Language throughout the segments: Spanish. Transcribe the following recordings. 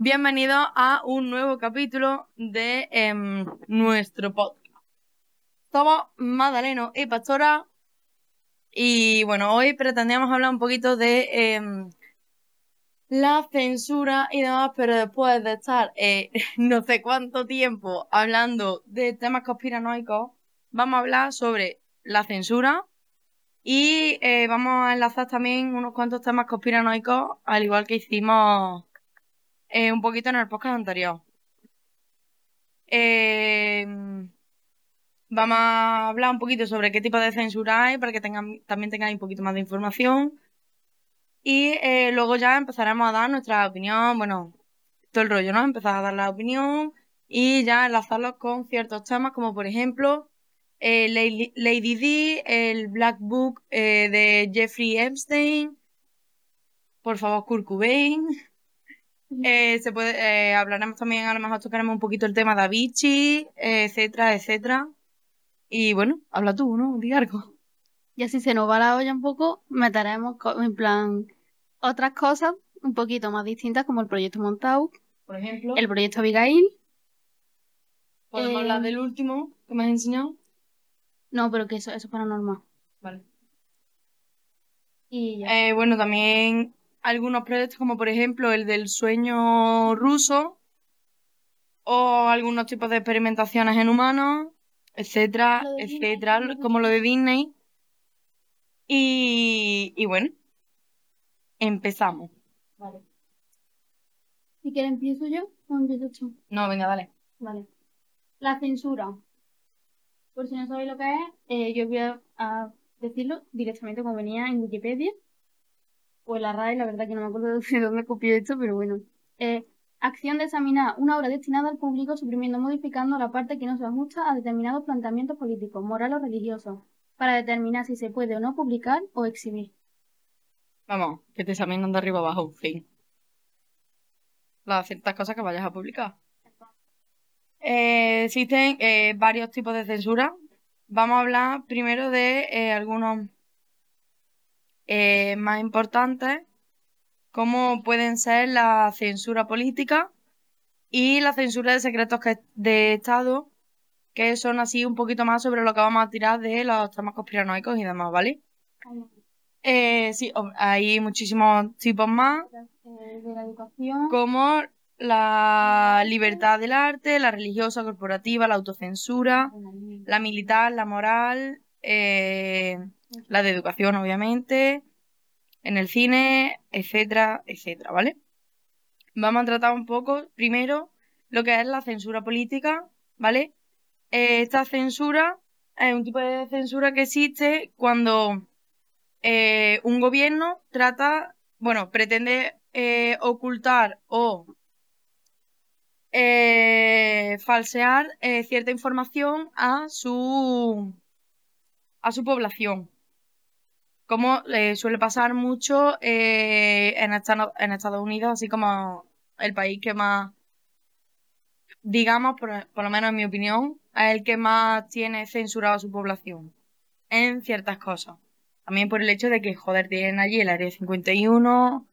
Bienvenidos a un nuevo capítulo de em, nuestro podcast. Somos Madaleno y Pastora. Y bueno, hoy pretendíamos hablar un poquito de em, la censura y demás, pero después de estar eh, no sé cuánto tiempo hablando de temas conspiranoicos, vamos a hablar sobre la censura y eh, vamos a enlazar también unos cuantos temas conspiranoicos, al igual que hicimos eh, un poquito en el podcast anterior. Em, vamos a hablar un poquito sobre qué tipo de censura hay para que tengan, también tengáis un poquito más de información. Y eh, luego ya empezaremos a dar nuestra opinión, bueno, todo el rollo, ¿no? Empezar a dar la opinión y ya enlazarlos con ciertos temas, como por ejemplo eh, Lady, D, el Black Book de Jeffrey Epstein, por favor, Kurt Cobain. Eh, se puede, eh, hablaremos también, a lo mejor tocaremos un poquito el tema de Avicii, etcétera, etcétera. Y bueno, habla tú, ¿no? Di algo. Y así se nos va la olla un poco, meteremos en plan otras cosas un poquito más distintas como el proyecto Montauk, por ejemplo. El proyecto Abigail. ¿Podemos hablar del último que me has enseñado? No, pero que eso, eso es paranormal. Vale. Y ya. bueno, también algunos proyectos como por ejemplo el del sueño ruso o algunos tipos de experimentaciones en humanos, etcétera, etcétera, como lo de Disney. Y, y bueno, empezamos. Vale. Si quieres empiezo yo o empiezo tú. No, venga, dale. Vale. La censura. Por si no sabéis lo que es, eh, yo voy a decirlo directamente como venía en Wikipedia pues la RAE, la verdad que no me acuerdo de dónde copié esto, pero bueno. Eh, acción de examinar una obra destinada al público suprimiendo o modificando la parte que no se ajusta a determinados planteamientos políticos, morales o religiosos, para determinar si se puede o no publicar o exhibir. Vamos, que te examinan de arriba abajo, fin. Las ciertas cosas que vayas a publicar. Eh, existen eh, varios tipos de censura. Vamos a hablar primero de algunos eh, más importantes, como pueden ser la censura política y la censura de secretos de Estado, que son así un poquito más sobre lo que vamos a tirar de los temas conspiranoicos y demás, ¿vale? Eh, sí, hay muchísimos tipos más, como la libertad del arte, la religiosa, corporativa, la autocensura, la militar, la moral, eh, la de educación, obviamente, en el cine, etcétera, etcétera, ¿vale? Vamos a tratar un poco primero lo que es la censura política, ¿vale? Eh, esta censura es un tipo de censura que existe cuando eh, un gobierno trata, bueno, pretende eh, ocultar o falsear cierta información a su a su población. Como eh, suele pasar mucho eh, en, en Estados Unidos, así como el país que más, digamos, por, lo menos en mi opinión, es el que más tiene censurado a su población en ciertas cosas. También por el hecho de que, joder, tienen allí el área 51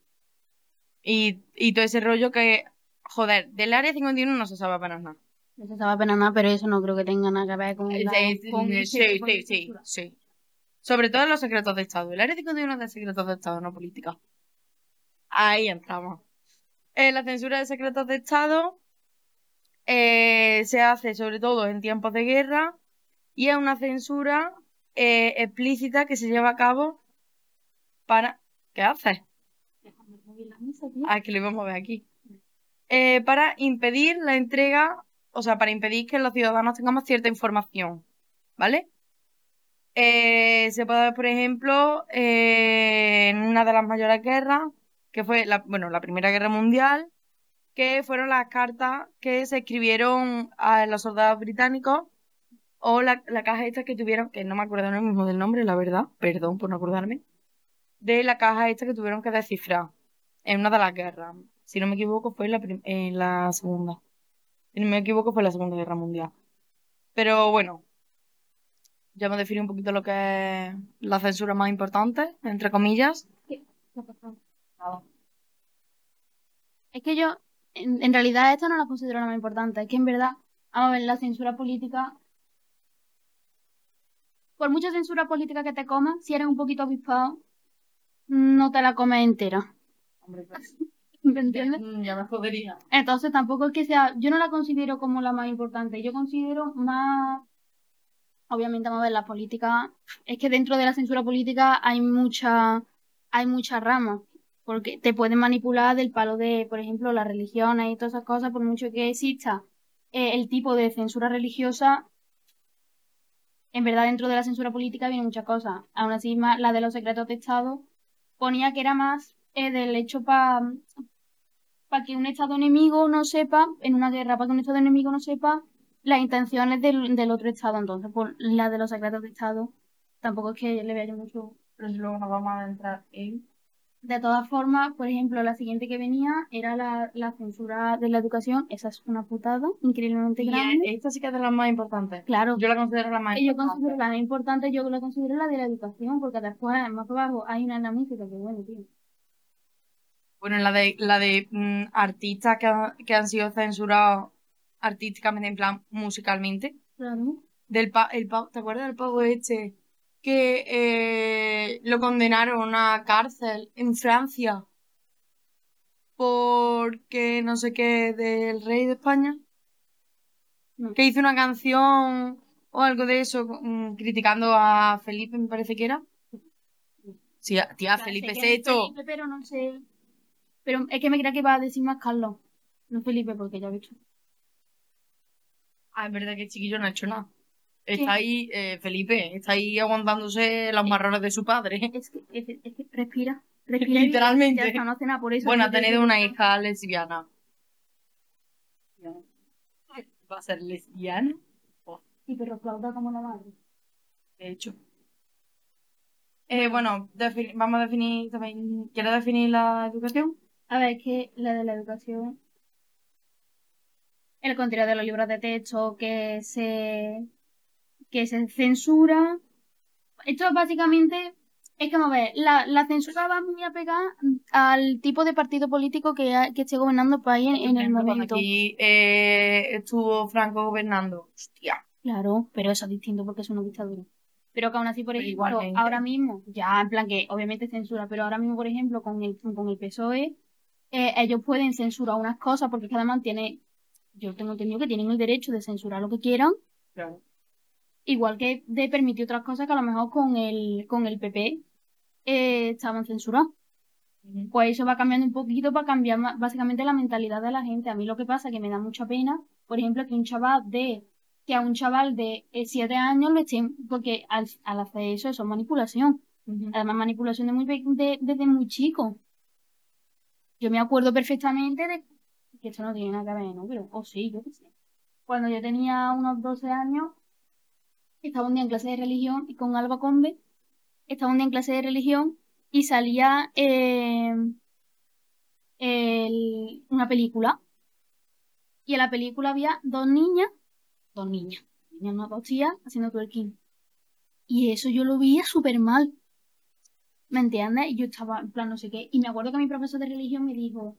y, y todo ese rollo que, joder, del área 51 no se sabe apenas nada. No se sabe apenas nada, pero eso no creo que tenga nada que ver con... La, sí, sí, sí, sí, Sobre todo en los secretos de Estado. El área 51 es de secretos de Estado, no política. Ahí entramos. Eh, la censura de secretos de Estado eh, se hace sobre todo en tiempos de guerra y es una censura eh, explícita que se lleva a cabo para... ¿Qué haces? Ah, que lo íbamos a ver aquí. para impedir la entrega o sea, para impedir que los ciudadanos tengamos cierta información, ¿vale? Eh, se puede ver, por ejemplo, eh, en una de las mayores guerras, que fue la, bueno, la Primera Guerra Mundial, que fueron las cartas que se escribieron a los soldados británicos o la, caja esta que tuvieron, que no me acuerdo ahora mismo del nombre, la verdad, perdón por no acordarme, de la caja esta que tuvieron que descifrar en una de las guerras. Si no me equivoco, fue la, en la segunda si no me equivoco, fue la Segunda Guerra Mundial. Pero bueno, ya me define un poquito lo que es la censura más importante, entre comillas. Es que yo en, en realidad esta no la considero la más importante. Es que en verdad, vamos a ver, la censura política. Por mucha censura política que te comas, si eres un poquito avispado, no te la comes entera. Hombre, pues, ¿Me entiendes? mm, ya me jodería. Entonces tampoco es que sea, yo no la considero como la más importante, yo considero más, obviamente vamos a ver, la política, es que dentro de la censura política hay mucha, hay muchas ramas, porque te pueden manipular del palo de, por ejemplo, las religiones y todas esas cosas, por mucho que exista eh, el tipo de censura religiosa, en verdad dentro de la censura política vienen muchas cosas. Aún así, más la de los secretos de Estado ponía que era más eh, del hecho para que un Estado enemigo no sepa, en una guerra, para que un Estado enemigo no sepa las intenciones del, del otro Estado. Entonces, por la de los secretos de Estado, tampoco es que le vea yo mucho. Pero si luego nos vamos a adentrar en... De todas formas, por ejemplo, la siguiente que venía era la, la censura de la educación. Esa es una putada increíblemente Y grande. eh, esta sí que es de las más importantes. Claro, Yo la considero la más yo importante. considero la más importante, yo la considero la de la educación, porque después, más abajo, hay una en la música que bueno, tío. Bueno, la de, la de mm, artistas que, han- que han sido censurados artísticamente, en plan musicalmente. Claro. Del pa el pa- ¿Te acuerdas del pavo este? Que eh, lo condenaron a cárcel en Francia porque no sé qué del rey de España. No. Que hizo una canción o algo de eso mm, criticando a Felipe, me parece que era. Sí, a- tía, Felipe VI. Felipe, pero no sé. Pero es que me creía que iba a decir más Carlos. No Felipe, porque ya he visto. Ah, es verdad que el chiquillo no ha hecho nada. Está ahí, eh, Felipe, está ahí aguantándose los marrones de su padre. Es que, es, que- es que respira. Respira. Literalmente. Ya no por eso. Bueno, ha tenido una hija lesbiana. ¿Va a ser lesbiana? Y pero flauta como la madre. De hecho. Eh, bueno, vamos a definir también. ¿Quieres definir la educación? A ver, es que la de la educación. El contenido de los libros de texto que se. que se censura. Esto básicamente. Es que, vamos a ver, la, la censura va muy apegada al tipo de partido político que, ha- que esté gobernando el país en, en el momento. aquí eh, estuvo Franco gobernando. Hostia. Claro, pero eso es distinto porque es una dictadura. Pero que aún así, por ejemplo, igualmente. ahora mismo, ya en plan que obviamente censura, pero ahora mismo, por ejemplo, con el, con el PSOE, eh, ellos pueden censurar unas cosas porque cada además tiene, yo tengo entendido que tienen el derecho de censurar lo que quieran, Claro. igual que de permitir otras cosas que a lo mejor con el, con el PP eh, estaban censuradas. Pues eso va cambiando un poquito para cambiar básicamente la mentalidad de la gente. A mí lo que pasa que me da mucha pena, por ejemplo, que un chaval de, que a un chaval de 7 años le estén, porque al, al hacer eso, eso es manipulación. Además, manipulación de muy, de- desde muy chico. Yo me acuerdo perfectamente de, que esto no tiene nada que ver, ¿no? Pero, o sí, yo qué sé. Cuando yo tenía unos 12 años, estaba un día en clase de religión y con Alba Conde, estaba un día en clase de religión y salía el- una película. Y en la película había dos niñas, dos niñas, niñas no dos tías, haciendo twerking. Y eso yo lo veía súper mal. ¿Me entiendes? Y yo estaba en plan no sé qué. Y me acuerdo que mi profesor de religión me dijo,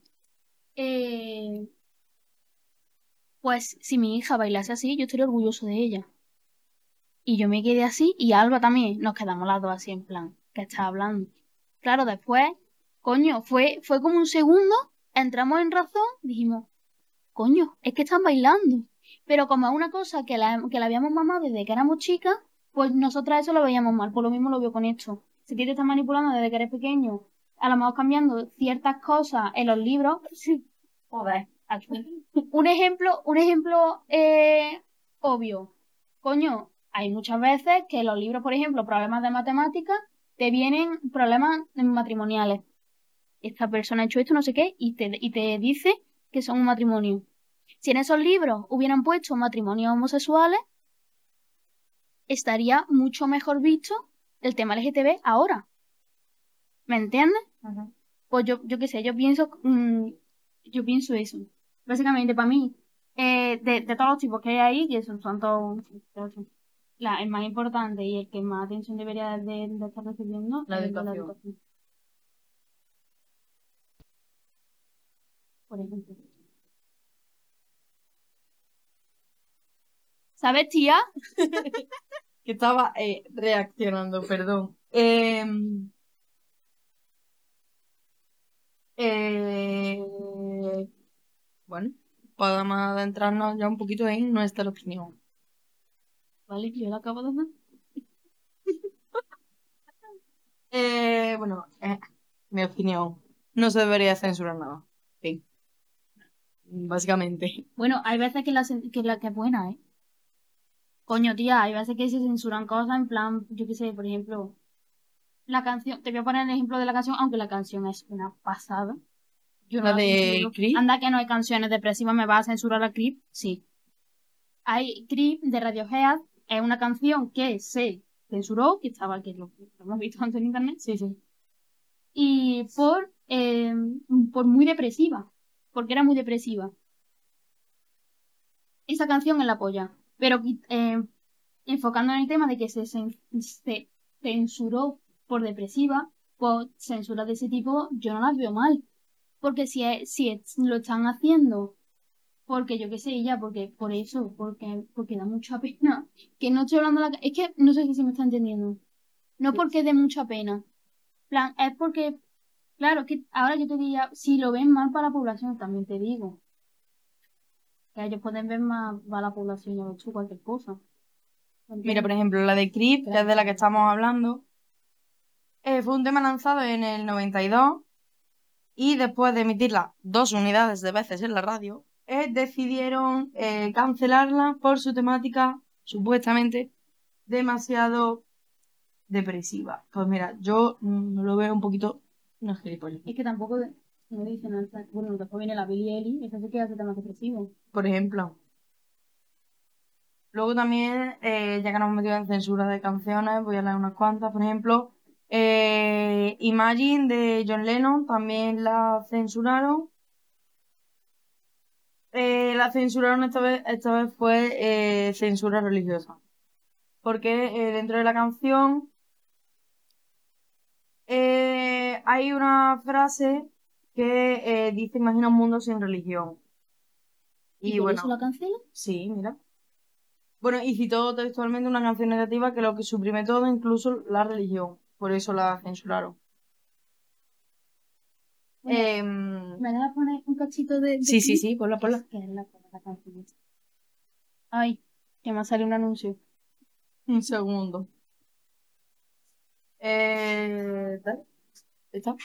eh, pues si mi hija bailase así, yo estaría orgulloso de ella. Y yo me quedé así y Alba también. Nos quedamos las dos así en plan, ¿qué estás hablando? Claro, después, coño, fue, fue como un segundo, entramos en razón, dijimos, coño, es que están bailando. Pero como es una cosa que la, que la habíamos mamado desde que éramos chicas, pues nosotras eso lo veíamos mal. Por lo mismo lo veo con esto. Si te están manipulando desde que eres pequeño, a lo mejor cambiando ciertas cosas en los libros, sí, Joder. un ejemplo, un ejemplo eh, obvio. Coño, hay muchas veces que los libros, por ejemplo, problemas de matemáticas, te vienen problemas matrimoniales. Esta persona ha hecho esto, no sé qué, y te, y te dice que son un matrimonio. Si en esos libros hubieran puesto matrimonios homosexuales, estaría mucho mejor visto el tema LGTB ahora. ¿Me entiendes? Pues yo, yo qué sé, yo pienso, mm, yo pienso eso. Básicamente, para mí, eh, de, de, todos los tipos que hay ahí, que son, son todos, todos la, el más importante y el que más atención debería de, de estar recibiendo la educación. la educación. Por ejemplo. ¿Sabes, tía? que estaba eh, reaccionando, perdón. Em, eh, bueno, podemos adentrarnos ya un poquito en nuestra opinión. Vale, yo la acabo de hacer. Eh, bueno, eh, mi opinión. No se debería censurar nada. Sí. Básicamente. Bueno, hay veces que la, que la que es buena, ¿eh? Coño, tía, hay veces que se censuran cosas en plan, yo qué sé, por ejemplo, la canción, te voy a poner el ejemplo de la canción, aunque la canción es una pasada. Yo ¿La la de. Creep? Anda que no hay canciones depresivas, ¿me vas a censurar la Creep? Sí. Hay Creep de Radiohead, es una canción que se censuró, que estaba, que lo, lo hemos visto antes en internet, Sí, sí. y por, eh, por muy depresiva, porque era muy depresiva. Esa canción es la polla, pero eh, enfocando en el tema de que se, se censuró por depresiva, pues censuras de ese tipo yo no las veo mal, porque si, es- si es- lo están haciendo porque yo qué sé, ya, porque por eso, porque, porque da mucha pena, que no estoy hablando de la... Es que no sé si se me está entendiendo. No porque dé mucha pena. plan, es porque, claro, que ahora yo te diría, si lo ven mal para la población, también te digo. Que ellos pueden ver más para la población y cualquier cosa. Mira, por ejemplo, la de Creep, que es de la que estamos hablando, eh, fue un tema lanzado en el 92 y después de emitirla dos unidades de veces en la radio, eh, decidieron eh, cancelarla por su temática supuestamente demasiado depresiva. Pues mira, yo mm, lo veo un poquito no es gilipollas. Es que tampoco no dicen nada. Bueno, después viene la Billie Eilish, esa sí que hace temas depresivos. por ejemplo. Luego también, eh, ya que nos hemos metido en censura de canciones, voy a leer unas cuantas. Por ejemplo, eh, Imagine de John Lennon también la censuraron. Eh, la censuraron esta vez, esta vez fue eh, censura religiosa. Porque eh, dentro de la canción eh, hay una frase que eh, dice Imagina un mundo sin religión. ¿Y, Y bueno, eso la cancelan? Sí, mira. Bueno, y citó textualmente una canción negativa que lo que suprime todo, incluso la religión. Por eso la censuraron. Bueno, Em, ¿Me das a poner un cachito de, de sí, sí, sí, ponla, ponla. Es que es la, la canción esa. Ay, que me sale un anuncio. Un segundo. Eh, dale. Está.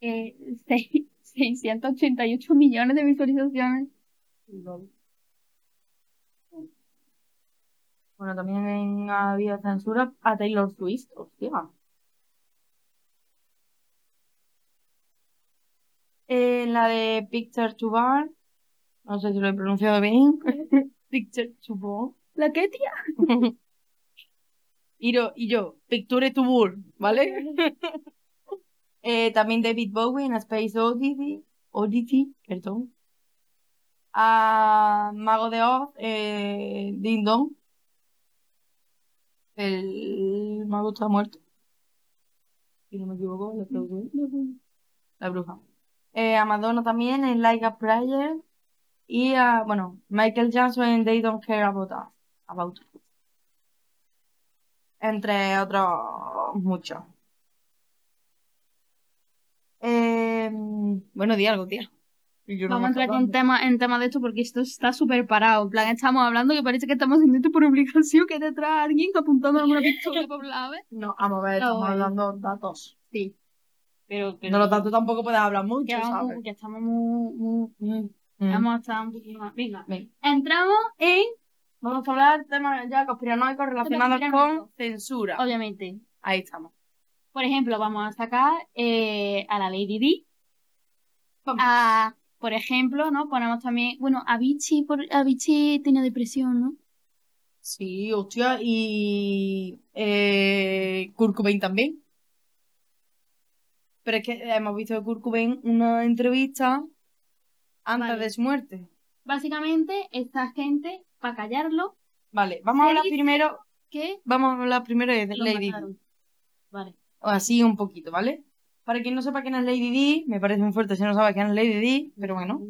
Eh, seis- 688 millones de visualizaciones. Bueno, también había censura a Taylor Swift, hostia. Eh, la de Picture to Bar, no sé si lo he pronunciado bien. Picture to Bar. ¿La qué, tía? Y yo, y yo, Picture to Bar, ¿vale? Eh, también David Bowie en Space Oddity, Oddity, perdón. A Mago de Oz, eh, Ding Dong. El mago está muerto. Si no me equivoco, la traducción. La bruja. Eh, a Madonna también en Like a Prayer. Y a, bueno, Michael Jackson en They Don't Care About Us. About Us. Entre otros muchos. Eh, bueno, di algo, tía. No Vamos a entrar con tema, en tema de esto porque esto está súper parado. En plan, estamos hablando que parece que estamos haciendo esto por obligación, que detrás alguien apuntando una pistola por la vez. No, vamos a ver, estamos bueno. hablando datos. Sí. Pero, pero No, los datos tampoco puedes hablar mucho, que, vamos, ¿sabes? que estamos muy, muy, Mm. vamos a estar un poquito más. Venga. Venga. Entramos en, Vamos a hablar de temas ya conspiranoicos relacionados con censura. obviamente, Ahí estamos. Por ejemplo, vamos a sacar eh, a la Lady Di. A, por ejemplo, ¿no? Ponemos también, bueno, Avicii, por, Avicii tiene depresión, ¿no? Sí, hostia, y eh, Kurt Cobain también. Pero es que hemos visto de Kurt Cobain una entrevista antes Vale. de su muerte. Básicamente, esta gente, para callarlo, Vale, vamos a hablar primero, que vamos a hablar primero de Lady mataron. Vale. Así un poquito, ¿vale? Para quien no sepa quién es Lady Di, me parece muy fuerte si no sabe quién es Lady Di, pero bueno,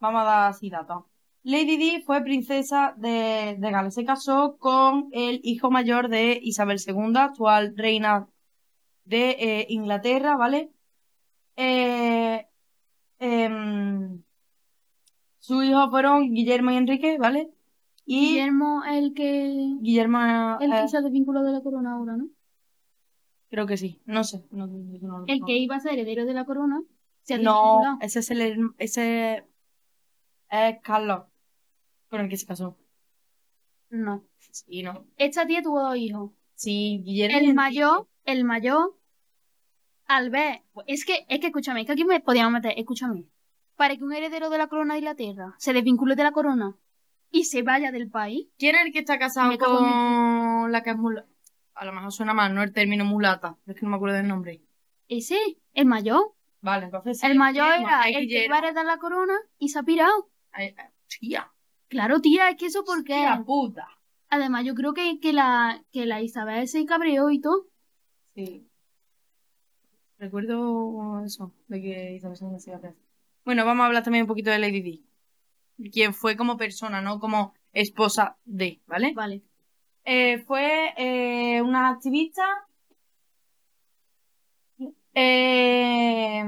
vamos a dar así datos. Lady Di fue princesa de, de Gales. Se casó con el hijo mayor de Isabel II, actual reina de eh, Inglaterra, ¿vale? Eh, em, sus hijos fueron Guillermo y Enrique, ¿vale? Y Guillermo, el que. Guillermo, El eh, que se desvinculó de la corona ahora, ¿no? Creo que sí, no sé. No, no- no- El que iba a ser heredero de la corona se ha No, ese es el ese es Carlos con el que se casó. No. Sí, no. Esta tía tuvo dos hijos. Sí, Guillermo. El mayor, el mayor, al ver. Es que, es que escúchame, es que aquí me podíamos meter, escúchame. Para que un heredero de la corona de Inglaterra se desvincule de la corona y se vaya del país, ¿Quién es el que está casado con la que es? A lo mejor suena mal, no el término mulata, pero es que no me acuerdo del nombre. ese, el mayor. Vale, entonces sí, El mayor era el que iba a heredar la corona y se ha pirado. Ay, ay, Tía, Claro, tía, es que eso porque. tía puta. Además, yo creo que, que, la, que la Isabel se cabreó y todo. Sí. Recuerdo eso, de que Isabel se. Bueno, vamos a hablar también un poquito de Lady Di. Quien fue como persona, no como esposa de, ¿vale? Vale. Eh, fue eh, una activista. Eh,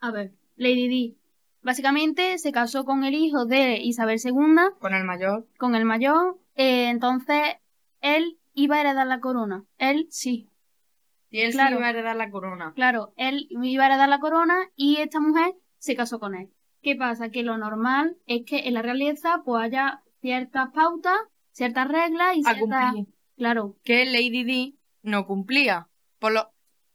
A ver, Lady Di. Básicamente se casó con el hijo de Isabel II, con el mayor. con el mayor. entonces, él iba a heredar la corona. Él sí. Y él Claro. sí iba a heredar la corona. Claro, él iba a heredar la corona y esta mujer se casó con él. ¿Qué pasa? Que lo normal es que en la realeza pues haya ciertas pautas, ciertas reglas y ciertas... Claro, Que Lady Di no cumplía. Por lo...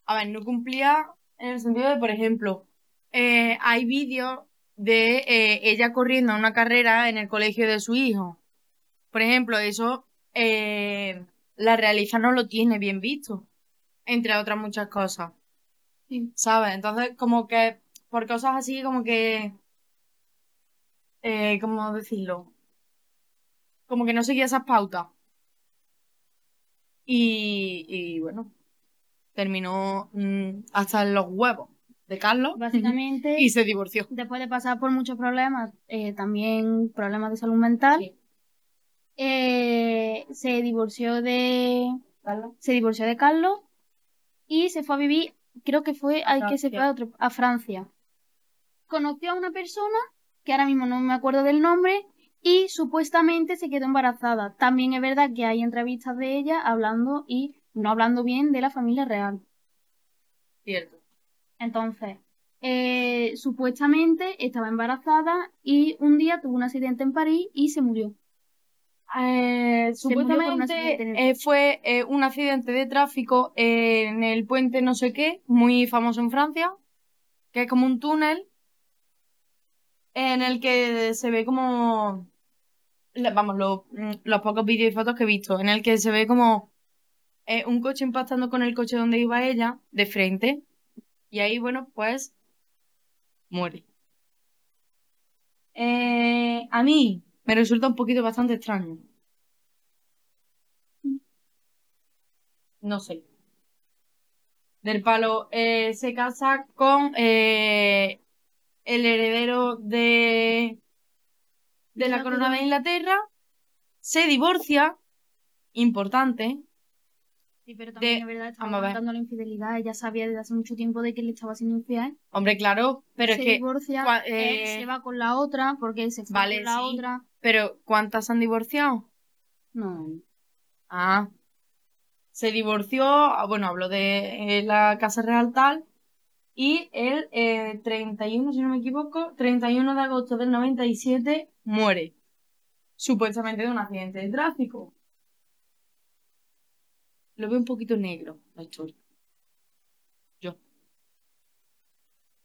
A ver, no cumplía en el sentido de, por ejemplo, eh, hay vídeos de eh, ella corriendo una carrera en el colegio de su hijo. Por ejemplo, eso eh, la realiza no lo tiene bien visto. Entre otras muchas cosas. sí. ¿Sabes? Entonces, como que por cosas así, como que. Eh, ¿Cómo decirlo? Como que no seguía esas pautas. Y, y bueno, terminó mm, hasta en los huevos de Carlos Básicamente, y se divorció. después de pasar por muchos problemas, eh, también problemas de salud mental, Sí. eh, se divorció de se divorció de Carlos y se fue a vivir, creo que fue al que se Francia. fue a, otro- a Francia. Conoció a una persona que ahora mismo no me acuerdo del nombre y supuestamente se quedó embarazada. También es verdad que hay entrevistas de ella hablando y no hablando bien de la familia real. Cierto. Entonces, eh, supuestamente estaba embarazada y un día tuvo un accidente en París y se murió. Eh, Se murió por un supuestamente eh, fue un accidente de tráfico en el puente no sé qué, muy famoso en Francia, que es como un túnel en el que se ve como, vamos, lo- los pocos vídeos y fotos que he visto, en el que se ve como eh, un coche impactando con el coche donde iba ella, de frente, y ahí, bueno, pues muere. Eh, a mí me resulta un poquito bastante extraño. No sé. Del palo, eh, se casa con eh, el heredero de, de la corona de Inglaterra, se divorcia, importante, Sí, pero también De- es verdad, estaba aguantando la infidelidad. Ella sabía desde hace mucho tiempo de que le estaba siendo infiel. hombre, claro, pero se es que, divorcia, cua- él eh, se va con la otra porque él se fue vale, con la sí. otra. pero ¿cuántas han divorciado? No. Ah, se divorció, ah, bueno, habló de eh, la Casa Real tal, y el eh, 31, si no me equivoco, 31 de agosto del 97 muere, supuestamente de un accidente de tráfico. Lo veo un poquito negro, la historia. Yo.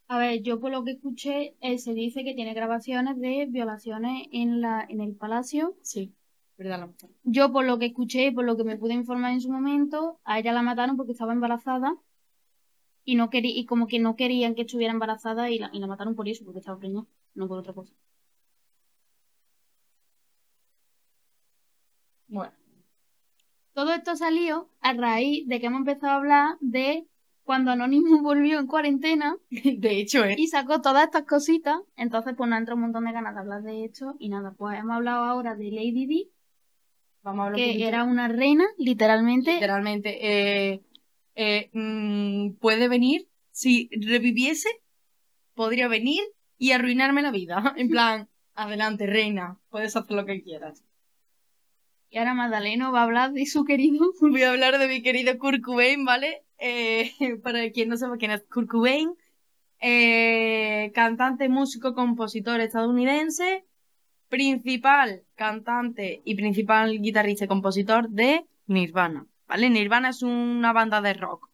A ver, yo por lo que escuché, eh, se dice que tiene grabaciones de violaciones en la, en el palacio. Sí, verdad la mujer. Yo por lo que escuché y por lo que me pude informar en su momento, a ella la mataron porque estaba embarazada Y no querí, y como que no querían que estuviera embarazada y la, y la mataron por eso, porque estaba preñada, no por otra cosa. Bueno. Todo esto salió a raíz de que hemos empezado a hablar de cuando Anonymous volvió en cuarentena De hecho, ¿eh? y sacó todas estas cositas. Entonces, pues nos entra un montón de ganas de hablar de esto. Y nada, pues hemos hablado ahora de Lady Di, Vamos a hablar que era una reina, literalmente. Literalmente, eh, eh, mm, puede venir, si reviviese, podría venir y arruinarme la vida. En plan, adelante, reina, puedes hacer lo que quieras. Y ahora Magdaleno va a hablar de su querido. Voy a hablar de mi querido Kurt Cobain, ¿vale? Eh, para quien no sepa quién es Kurt Cobain, eh, cantante, músico, compositor estadounidense, principal cantante y principal guitarrista y compositor de Nirvana, ¿vale? Nirvana es una banda de rock,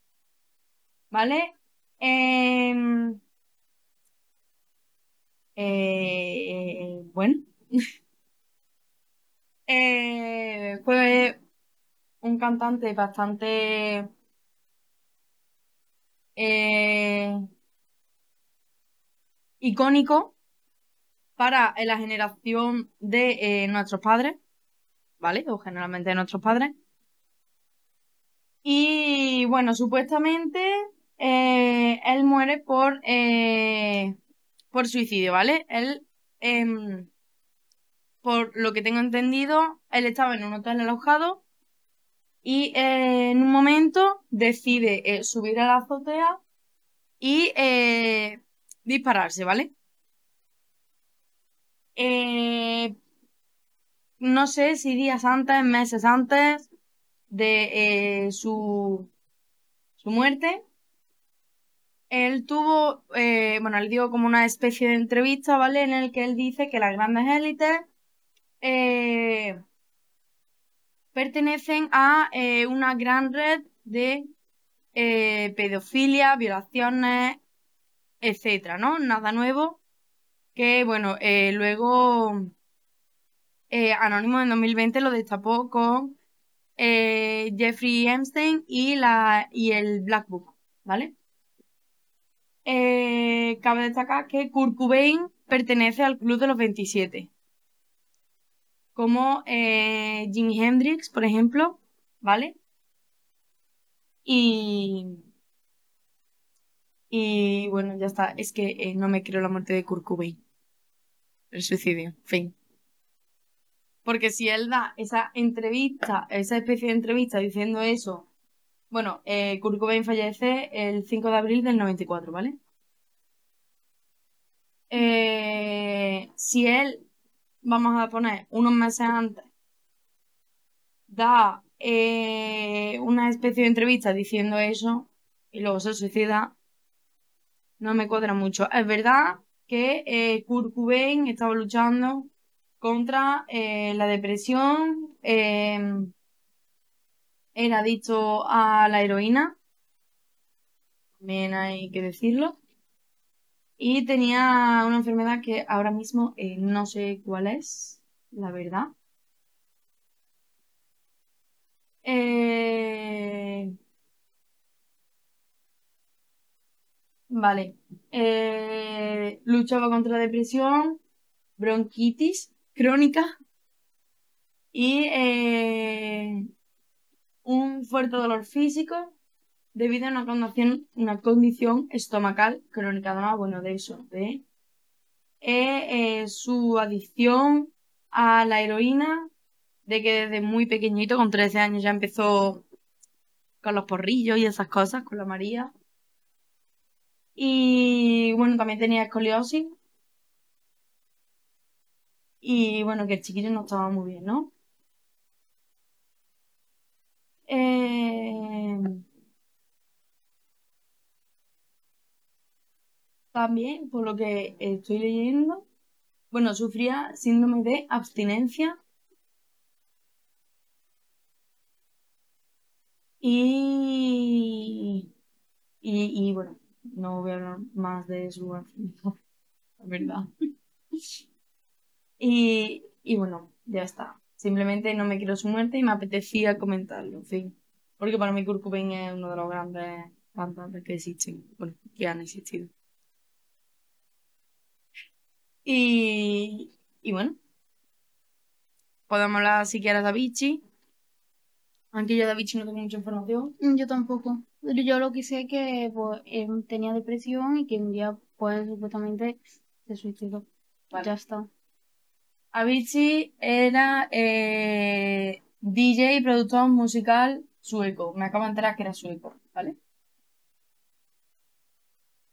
¿vale? Em, eh, bueno, Eh, fue un cantante bastante eh, icónico para la generación de eh, nuestros padres, ¿vale? O generalmente de nuestros padres. Y bueno, supuestamente eh, él muere por, eh, por suicidio, ¿vale? Él, em, por lo que tengo entendido, él estaba en un hotel alojado y eh, en un momento decide eh, subir a la azotea y eh, dispararse, ¿vale? Eh, no sé si días antes, meses antes de eh, su, su muerte, él tuvo, eh, bueno, él dio como una especie de entrevista, ¿vale? En el que él dice que las grandes élites eh, pertenecen a una gran red de pedofilia, violaciones, etcétera, ¿no? Nada nuevo. Que bueno, luego Anonymous en 2020 lo destapó con eh, Jeffrey Epstein y, la, y el Black Book, ¿vale? Eh, cabe destacar que Kurt Cobain pertenece al Club de los 27 como eh, Jimi Hendrix, por ejemplo, ¿vale? Y, y bueno, ya está. Es que no me creo la muerte de Kurt Cobain. El suicidio, fin. Porque si él da esa entrevista, esa especie de entrevista diciendo eso, bueno, eh, fallece el 5 de abril del 94, ¿vale? Eh, si él vamos a poner unos meses antes, da eh, una especie de entrevista diciendo eso y luego se suicida, no me cuadra mucho. Es verdad que eh, estaba luchando contra eh, la depresión, eh, era adicto a la heroína, también hay que decirlo. Y tenía una enfermedad que ahora mismo eh, no sé cuál es, la verdad. Eh, Vale. Luchaba contra la depresión, bronquitis crónica y eh, un fuerte dolor físico debido a una condición, una condición estomacal crónica. Además, bueno, de eso, de eh, eh, su adicción a la heroína, de que desde muy pequeñito, con 13 años, ya empezó con los porrillos y esas cosas, con la María. Y bueno, también tenía escoliosis. Y bueno, que el chiquillo no estaba muy bien, ¿no? Eh, También, por lo que estoy leyendo, bueno, sufría síndrome de abstinencia y, y, y, bueno, no voy a hablar más de su enfermedad, la verdad. Y, y bueno, ya está. Simplemente no me quiero su muerte y me apetecía comentarlo, en fin. Porque para mí Kurt Cobain es uno de los grandes cantantes que existen, bueno, que han existido. Y, y bueno, podemos hablar si quieres de Avicii. Aunque yo de Avicii no tengo mucha información. Mm, Yo tampoco. Pero Yo lo que sé es que pues, él tenía depresión y que un día, pues, supuestamente se suicidó. Vale. Ya está. Avicii era eh, DJ y productor musical sueco. Me acabo de enterar que era sueco, ¿vale?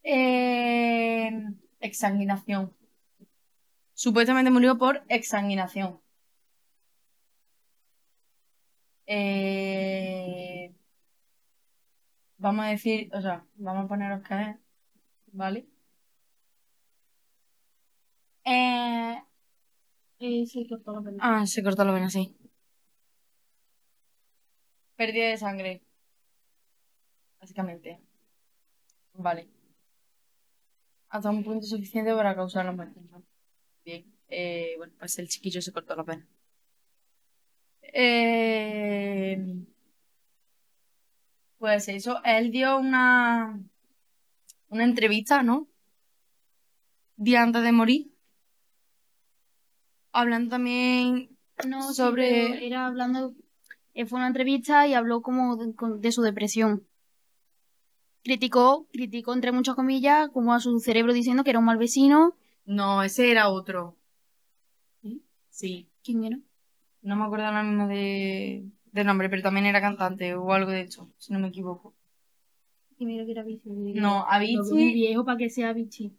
Eh. Supuestamente murió por exsanguinación. Eh, vamos a decir, o sea, vamos a poneros que ¿vale? Eh, Eh, sí, cortó la pena. Ah, se cortó la vena, sí. Pérdida de sangre. Básicamente. Vale. Hasta un punto suficiente para causar la muerte. Bien. Eh, bueno, pues el chiquillo se cortó la pena. Eh, pues eso, él dio una, una entrevista, ¿no? Día antes de morir. Hablando también No, sí, sobre- pero era hablando, eh, fue una entrevista y habló como de, su depresión. Criticó, criticó entre muchas comillas, como a su cerebro diciendo que era un mal vecino. No, ese era otro. Sí, ¿Quién era? no me acuerdo ahora mismo de, del nombre, pero también era cantante o algo de hecho, si no me equivoco. Mira que era Avicii. No, Avicii, viejo para que sea Avicii.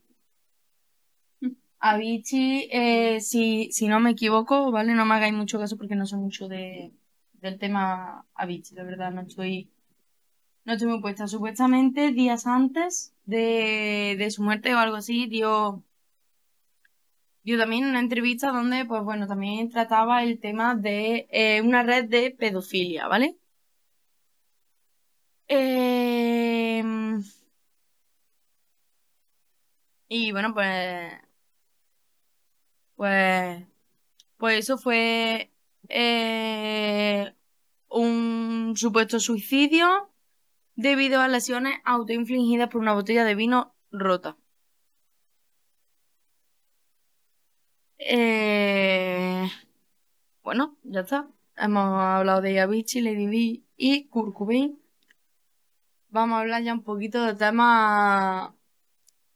Avicii, eh, si, si no me equivoco, ¿vale? No me hagáis mucho caso porque no sé mucho de, del tema Avicii, la verdad, no estoy, no estoy muy puesta. Supuestamente, días antes de, de su muerte o algo así, dio, dio también una entrevista donde, pues bueno, también trataba el tema de eh, una red de pedofilia, ¿vale? Em, y bueno, pues, pues, pues eso fue eh, un supuesto suicidio debido a lesiones autoinfligidas por una botella de vino rota. Eh, bueno, ya está. Hemos hablado de Avicii, Lady Di y Kurt Cobain. Vamos a hablar ya un poquito de temas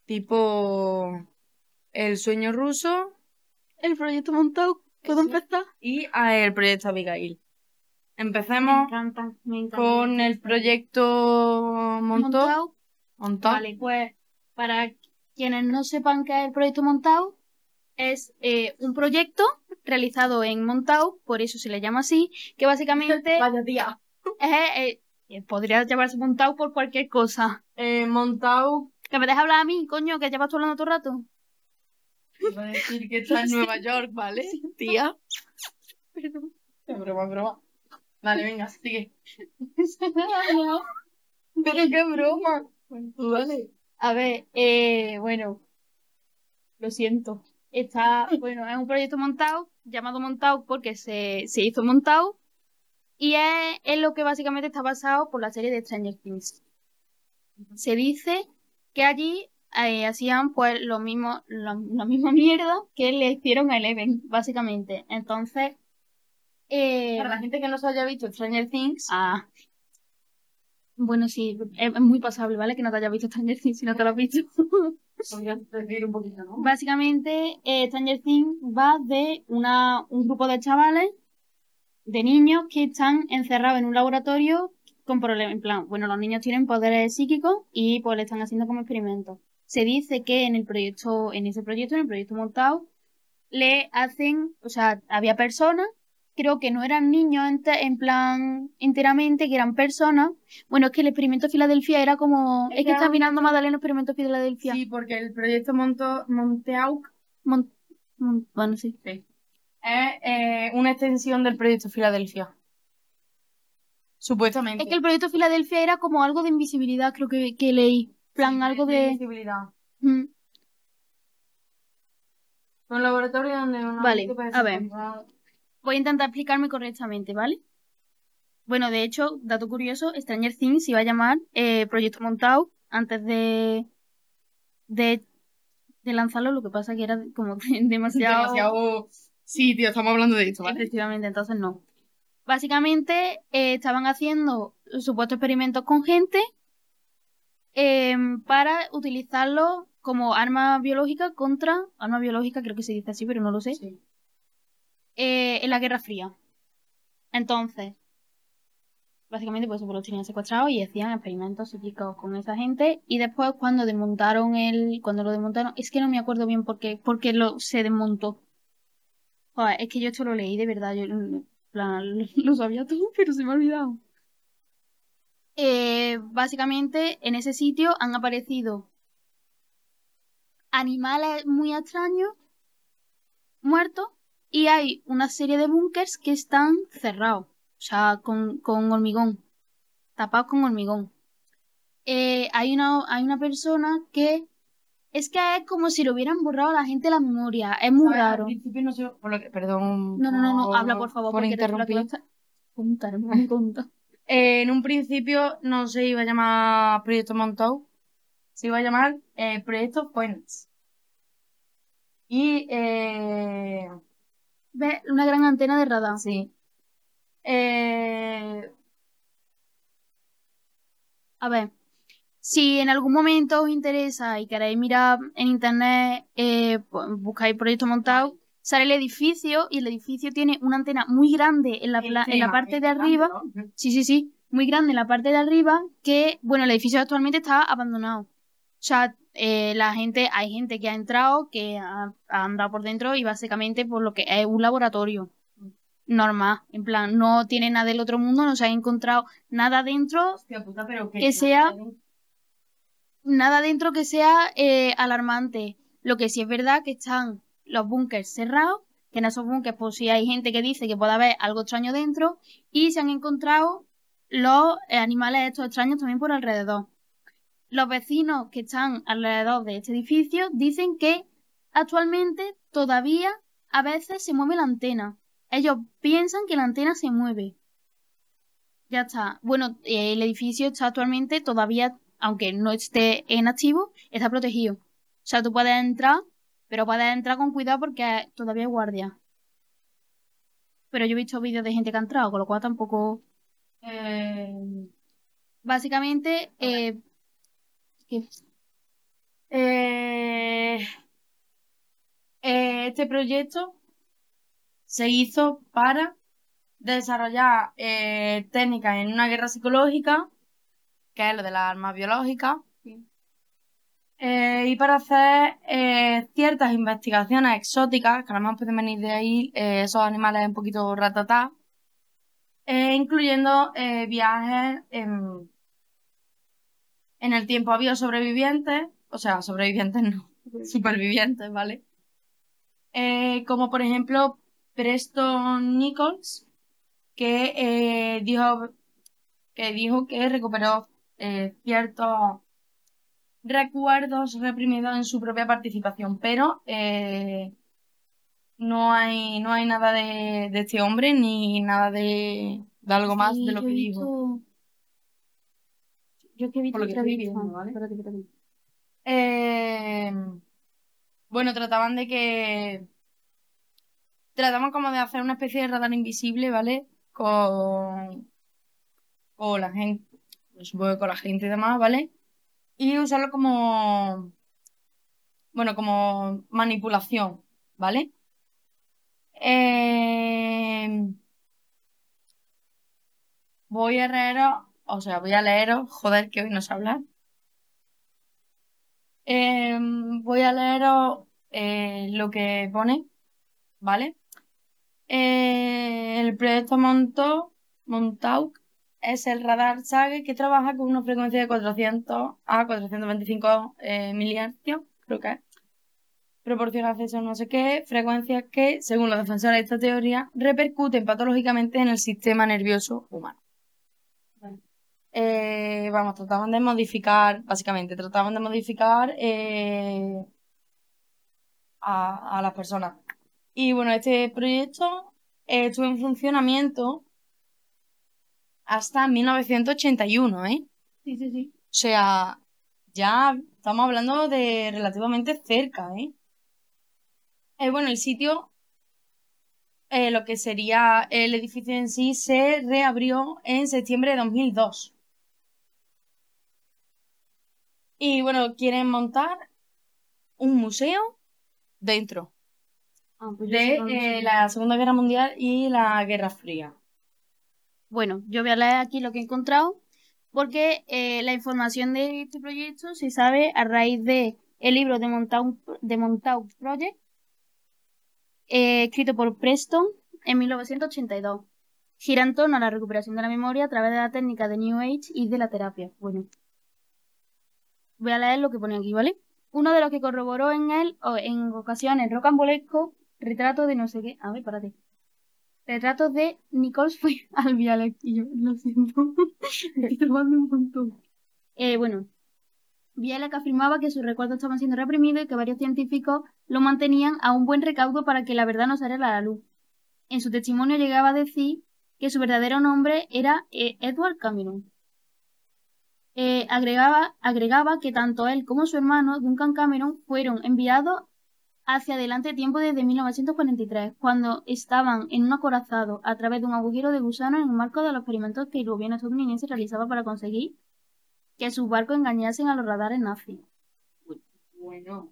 tipo el sueño ruso El proyecto montado, ¿puedo Eso. empezar? y el proyecto Abigail. Me Empecemos encanta, me encanta. con el proyecto montado. Montó. Vale, pues para quienes no sepan qué es el proyecto Montao, es eh, un proyecto realizado en Montao, por eso se le llama así, que básicamente Vaya es, eh, eh, podría llamarse Montao por cualquier cosa. Eh, Montau, ¿Que me dejas hablar a mí, coño? ¿Que llevas tú hablando todo el rato? Iba a decir que está en Nueva York, ¿vale? Tía. Perdón. Es broma, es broma. Vale, venga, sigue. Pero qué broma. Tú dale. A ver, eh, bueno, lo siento. Está, bueno, es un proyecto montado, llamado Montao porque se, se hizo Montao, y es, es lo que básicamente está basado por la serie de Stranger Things. Se dice que allí eh, hacían pues lo mismo, la, la misma mierda que le hicieron a Eleven, básicamente. Entonces, eh, Para la gente que no se haya visto Stranger Things, ah, bueno, sí, es, es muy pasable, ¿vale? Que no te hayas visto Stranger Things si no te lo has visto. un poquito, ¿no? Básicamente, eh, Stranger Things va de una, un grupo de chavales, de niños que están encerrados en un laboratorio con problemas. En plan, bueno, los niños tienen poderes psíquicos y pues le están haciendo como experimentos. Se dice que en el proyecto, en ese proyecto, en el proyecto montado, le hacen, o sea, había personas, creo que no eran niños ente- en plan enteramente, que eran personas. Bueno, es que el experimento Filadelfia era como, Es es que está mirando Magdalena el experimento Filadelfia. Sí, porque el proyecto Monto, Monteauc Mon- mon- bueno, sí. es eh, una extensión del proyecto Filadelfia. Supuestamente. Es que el proyecto Filadelfia era como algo de invisibilidad, creo que, que leí. Plan, Sí, algo de invisibilidad. Mm, Un laboratorio donde una Vale, a ver. Voy a intentar explicarme correctamente, ¿vale? Bueno, de hecho, dato curioso, Stranger Things iba a llamar eh, Proyecto Montao antes de, de, de lanzarlo, lo que pasa que era como demasiado... Demasiado. Sí, tío, estamos hablando de esto, ¿vale? Efectivamente, entonces no. Básicamente eh, estaban haciendo supuestos experimentos con gente em, para utilizarlo como arma biológica contra, arma biológica creo que se dice así, pero no lo sé, Sí. eh, en la Guerra Fría. Entonces, básicamente pues, pues los tenían secuestrados y hacían experimentos psíquicos con esa gente y después cuando desmontaron el, cuando lo desmontaron, es que no me acuerdo bien por qué, porque lo, se desmontó. Joder, es que yo esto lo leí de verdad, yo plan, lo sabía todo, pero se me ha olvidado. Eh, básicamente en ese sitio han aparecido animales muy extraños, muertos, y hay una serie de búnkers que están cerrados, o sea, con, con hormigón, tapados con hormigón. Eh, hay, una, hay una persona que es que es como si lo hubieran borrado a la gente la memoria, es muy ¿Sabes? Al raro. principio no sé, por lo que, perdón. No, no, no, no, habla por favor, por porque la que interrumpir. está- Tonta, eres muy tonta. Eh, en un principio no se iba a llamar Proyecto Montauk, se iba a llamar eh, Proyecto Phoenix. Y, eh, ¿Ves? Una gran antena de radar. sí. Eh, A ver, si en algún momento os interesa y queréis mirar en internet, eh, pues, buscáis proyecto montado, sale el edificio y el edificio tiene una antena muy grande en la, pla- en la parte de arriba. Sí, sí, sí, muy grande en la parte de arriba que, bueno, el edificio actualmente está abandonado. O sea, eh, la gente, hay gente que ha entrado, que ha, ha andado por dentro y básicamente por lo que es un laboratorio normal. En plan, no tiene nada del otro mundo, no se ha encontrado nada dentro Hostia puta, pero Que sea- nada dentro que sea eh, alarmante. Lo que sí es verdad que están los búnkers cerrados, que en esos búnkers pues sí hay gente que dice que puede haber algo extraño dentro y se han encontrado los eh, animales estos extraños también por alrededor. Los vecinos que están alrededor de este edificio dicen que actualmente todavía a veces se mueve la antena. Ellos piensan que la antena se mueve. Ya está. Bueno, eh, el edificio está actualmente todavía, aunque no esté en activo, está protegido. O sea, tú puedes entrar, pero puedes entrar con cuidado porque todavía hay guardia. Pero yo he visto vídeos de gente que ha entrado, con lo cual tampoco. Eh, Básicamente, eh, eh, este proyecto se hizo para desarrollar técnicas en una guerra psicológica, que es lo de las armas biológicas, eh, y para hacer eh, ciertas investigaciones exóticas, que a lo mejor pueden venir de ahí eh, esos animales un poquito ratatá, incluyendo viajes en, el tiempo. Había sobrevivientes, o sea, sobrevivientes no, supervivientes, ¿vale? Como por ejemplo Preston Nichols, que dijo que dijo que recuperó ciertos recuerdos reprimidos en su propia participación, pero eh, no hay, no hay nada de, de este hombre ni nada de, de algo más de lo que dijo. visto- Yo que he visto Por lo que estoy viendo, ¿vale? Espérate, espérate. Eh, bueno, trataban de que. Trataban como de hacer una especie de radar invisible, ¿vale? Con. Con la gente. Supongo que con la gente y demás, ¿vale? Y usarlo como. Bueno, como manipulación, ¿vale? Eh, voy a leeros. O sea, voy a leeros. Joder, que hoy no sé hablar. Em, voy a leeros eh, lo que pone, ¿vale? Eh, el proyecto Montauk, Montauk es el radar SAGE que trabaja con una frecuencia de 400 a 425 eh, milihercios, creo que es. Proporciona acceso a no sé qué, frecuencias que, según los defensores de esta teoría, repercuten patológicamente en el sistema nervioso humano. Eh, vamos, trataban de modificar, básicamente, trataban de modificar eh, a, a las personas. Y bueno, este proyecto estuvo en funcionamiento hasta 1981, ¿eh? Sí, sí, sí. O sea, ya estamos hablando de relativamente cerca, ¿eh? Eh, bueno, el sitio, eh, lo que sería el edificio en sí, se reabrió en septiembre de 2002. Y bueno, quieren montar un museo dentro Ah, pues de no eh, la Segunda Guerra Mundial y la Guerra Fría. Bueno, yo voy a leer aquí lo que he encontrado, porque eh, la información de este proyecto se sabe a raíz de el libro de Montauk, de Project, eh, escrito por Preston en 1982. Gira en torno a la recuperación de la memoria a través de la técnica de New Age y de la terapia. Bueno, voy a leer lo que pone aquí, ¿vale? Uno de los que corroboró en él, o en ocasiones rocambolesco, retrato de no sé qué. A ver, párate. Retratos de Nichols fue al. Y yo, lo siento. Estoy un montón. Eh, bueno, Bialek afirmaba que sus recuerdos estaban siendo reprimidos y que varios científicos lo mantenían a un buen recaudo para que la verdad no saliera a la luz. En su testimonio llegaba a decir que su verdadero nombre era eh, Edward Cameron. Eh, agregaba, agregaba que tanto él como su hermano, Duncan Cameron, fueron enviados hacia adelante tiempo desde 1943, cuando estaban en un acorazado a través de un agujero de gusano en el marco de los experimentos que el gobierno estadounidense realizaba para conseguir que sus barcos engañasen a los radares nazis. Bueno.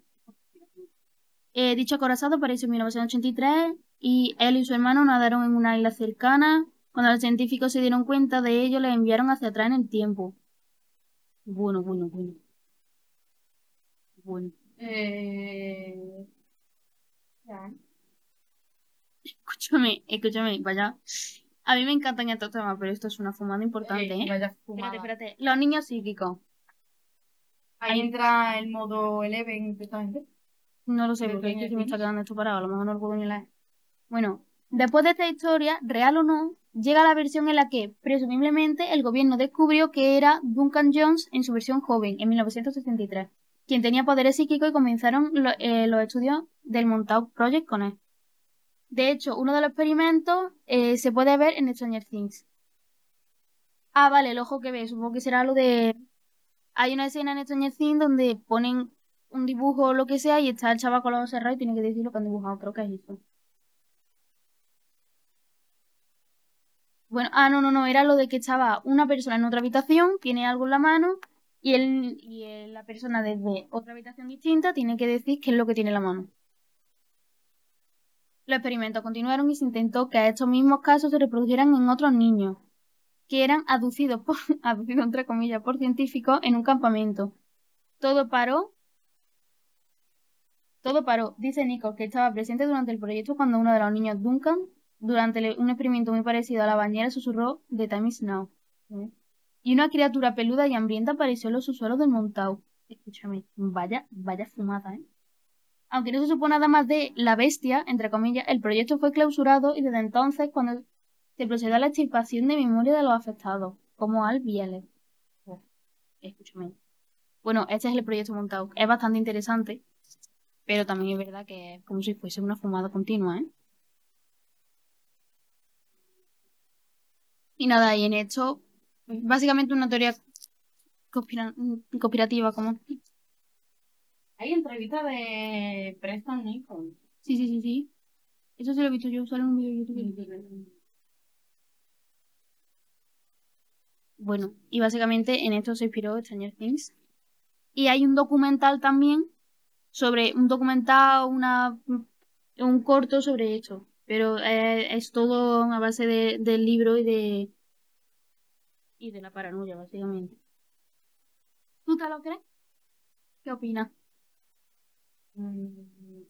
Eh, dicho acorazado apareció en 1983 y él y su hermano nadaron en una isla cercana. Cuando los científicos se dieron cuenta de ello, les enviaron hacia atrás en el tiempo. Bueno, bueno, bueno. Bueno. Eh... Escúchame, escúchame, vaya. A mí me encantan estos temas, pero esto es una fumada importante, eh, ¿eh? vaya Espérate, espérate. Los niños psíquicos. Ahí entra el modo Eleven, exactamente. No lo sé, porque es que se me está quedando esto parado. A lo mejor no lo puedo ni leer. Bueno, después de esta historia, real o no, llega la versión en la que, presumiblemente, el gobierno descubrió que era Duncan Jones en su versión joven, en 1963, quien tenía poderes psíquicos y comenzaron lo- eh, los estudios del Montauk Project con él. De hecho, uno de los experimentos eh, se puede ver en Stranger Things. Ah, vale, el ojo que ve, supongo que será lo de... Hay una escena en Stranger Things donde ponen un dibujo o lo que sea y está el chaval con los ojos cerrados y tiene que decir lo que han dibujado, creo que es eso. Bueno, ah, no, no, no, era lo de que estaba una persona en otra habitación, tiene algo en la mano y, él, y la persona desde otra habitación distinta tiene que decir qué es lo que tiene en la mano. Los experimentos continuaron y se intentó que estos mismos casos se reprodujeran en otros niños, que eran aducidos, por, entre comillas, por científicos en un campamento. Todo paró. Todo paró, dice Nichols, que estaba presente durante el proyecto cuando uno de los niños, Duncan, durante un experimento muy parecido a la bañera, susurró The time is now. Y una criatura peluda y hambrienta apareció en los subsuelos del Montau. Escúchame, vaya, vaya fumada, ¿eh? Aunque no se supo nada más de la bestia, entre comillas, el proyecto fue clausurado y desde entonces cuando se procedió a la extirpación de memoria de los afectados, como al Bielek. Uf, Escúchame. Bueno, este es el proyecto Montauk. Es bastante interesante, pero también es verdad que es como si fuese una fumada continua, ¿eh? Y nada, y en esto, básicamente una teoría conspira- conspirativa, como... Hay entrevista de Preston Nichols. Sí, sí, sí, sí. Eso sí lo he visto yo, sale en un vídeo de YouTube. Bueno, y básicamente en esto se inspiró Stranger Things. Y hay un documental también sobre, un documental, una, un corto sobre esto. Pero eh, es todo a base de, del libro y de, y de la paranoia, básicamente. ¿Tú te lo crees? ¿Qué opinas? Mm,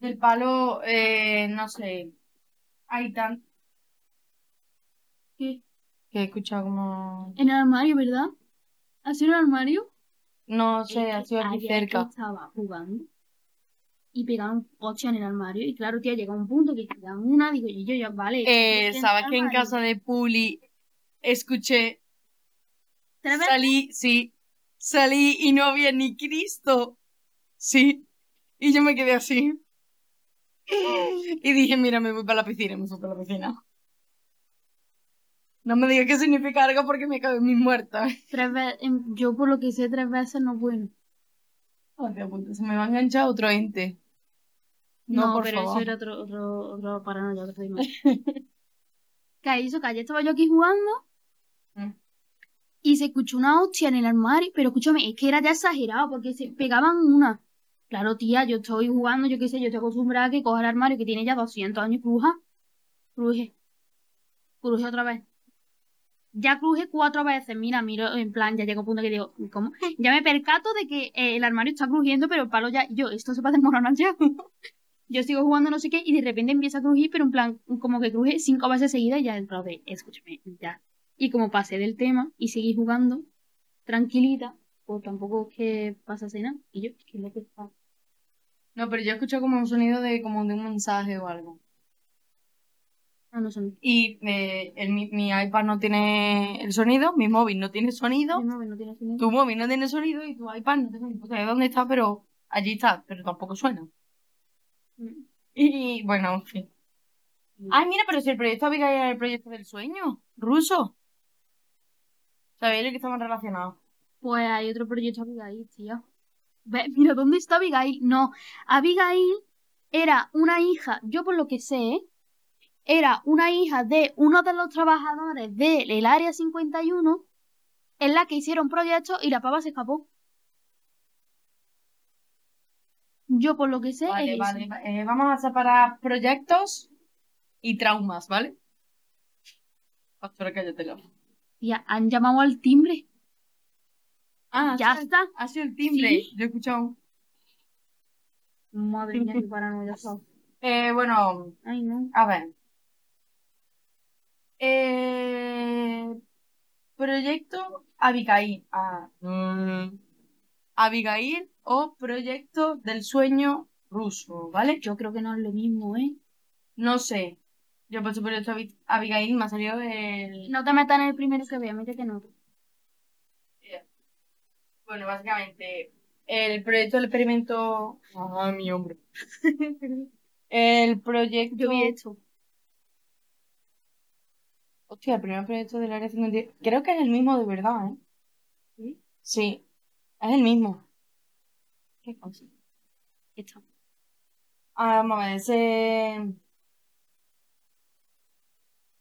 Del palo, eh, no sé. Hay tan ¿Qué? que he escuchado como. En el armario, ¿verdad? ¿Ha sido el armario? No sé, ha sido aquí cerca. estaba jugando y pegaron ocho en el armario. Y claro, tía, llega un punto que quedan una. Digo, y yo ya, vale. Eh, ¿qué ¿Sabes que en casa de Puli escuché, ¿Tres veces? salí, sí, salí y no había ni Cristo? Sí. Y yo me quedé así. Y dije, mira, me voy para la piscina, me fui para la piscina. No me digas qué significa algo porque me cago en mis muertos. Tres veces, yo por lo que sé, tres veces no. Hostia puta, se me va a enganchar otro ente. No, No, por pero favor. eso era otro, otro, otro paranoia, otro que hizo que ayer estaba yo aquí jugando Mm. y se escuchó una hostia en el armario, pero escúchame, es que era ya exagerado porque se pegaban una. Claro, tía, yo estoy jugando, yo qué sé, yo estoy acostumbrada a que coja el armario que tiene ya 200 años y cruja. Cruje. Cruje otra vez. Ya cruje cuatro veces. Mira, miro, en plan, ya llega un punto que digo, ¿cómo? Ya me percato de que eh, el armario está crujiendo, pero el palo ya, yo, esto se va a desmoronar ya. yo sigo jugando no sé qué y de repente empieza a crujir, pero en plan, como que cruje cinco veces seguidas y ya el de, escúchame, ya. Y como pasé del tema y seguí jugando tranquilita, pues tampoco es que pasase nada. Y yo, ¿qué es lo que está? No, pero yo escucho como un sonido de como de un mensaje o algo. Ah, no son. Y eh, el- mi, mi iPad no tiene el sonido, mi móvil no tiene sonido, Mi móvil no tiene sonido. tu móvil no tiene sonido y tu iPad no tiene sonido. Sea, ¿dónde está? Pero allí está, pero tampoco suena. Mm. Y bueno, en fin. Ay, mira, pero si el proyecto Abigail era el proyecto del sueño, ruso. ¿Sabéis que estaban relacionados? Pues hay otro proyecto Abigail, tío. Mira, ¿dónde está Abigail? No, Abigail era una hija, yo por lo que sé, era una hija de uno de los trabajadores del Área 51 en la que hicieron proyectos y la pava se escapó. Yo por lo que sé Vale, vale. eh, vamos a separar proyectos y traumas, ¿vale? Pastora, cállatela. Tía, han llamado al timbre. Ah, Ya está. Ha sido el timbre. Sí. Yo he escuchado. Madre mía, qué paranoia. Eh, bueno, Ay, no. a ver. Eh, proyecto Abigail. Ah, mm, Abigail o proyecto del sueño ruso, ¿vale? Yo creo que no es lo mismo, ¿eh? No sé. Yo por proyecto Abi- Abigail me ha salido el... No te metas en el primero que vea, métete en otro. Bueno, básicamente, el proyecto del experimento. Ah, mi hombre. el proyecto. Yo vi esto. Hostia, el primer proyecto del área 51. Creo que es el mismo de verdad, ¿eh? ¿Sí? Sí, es el mismo. ¿Qué cosa? Esto. Ah, vamos a ver, se.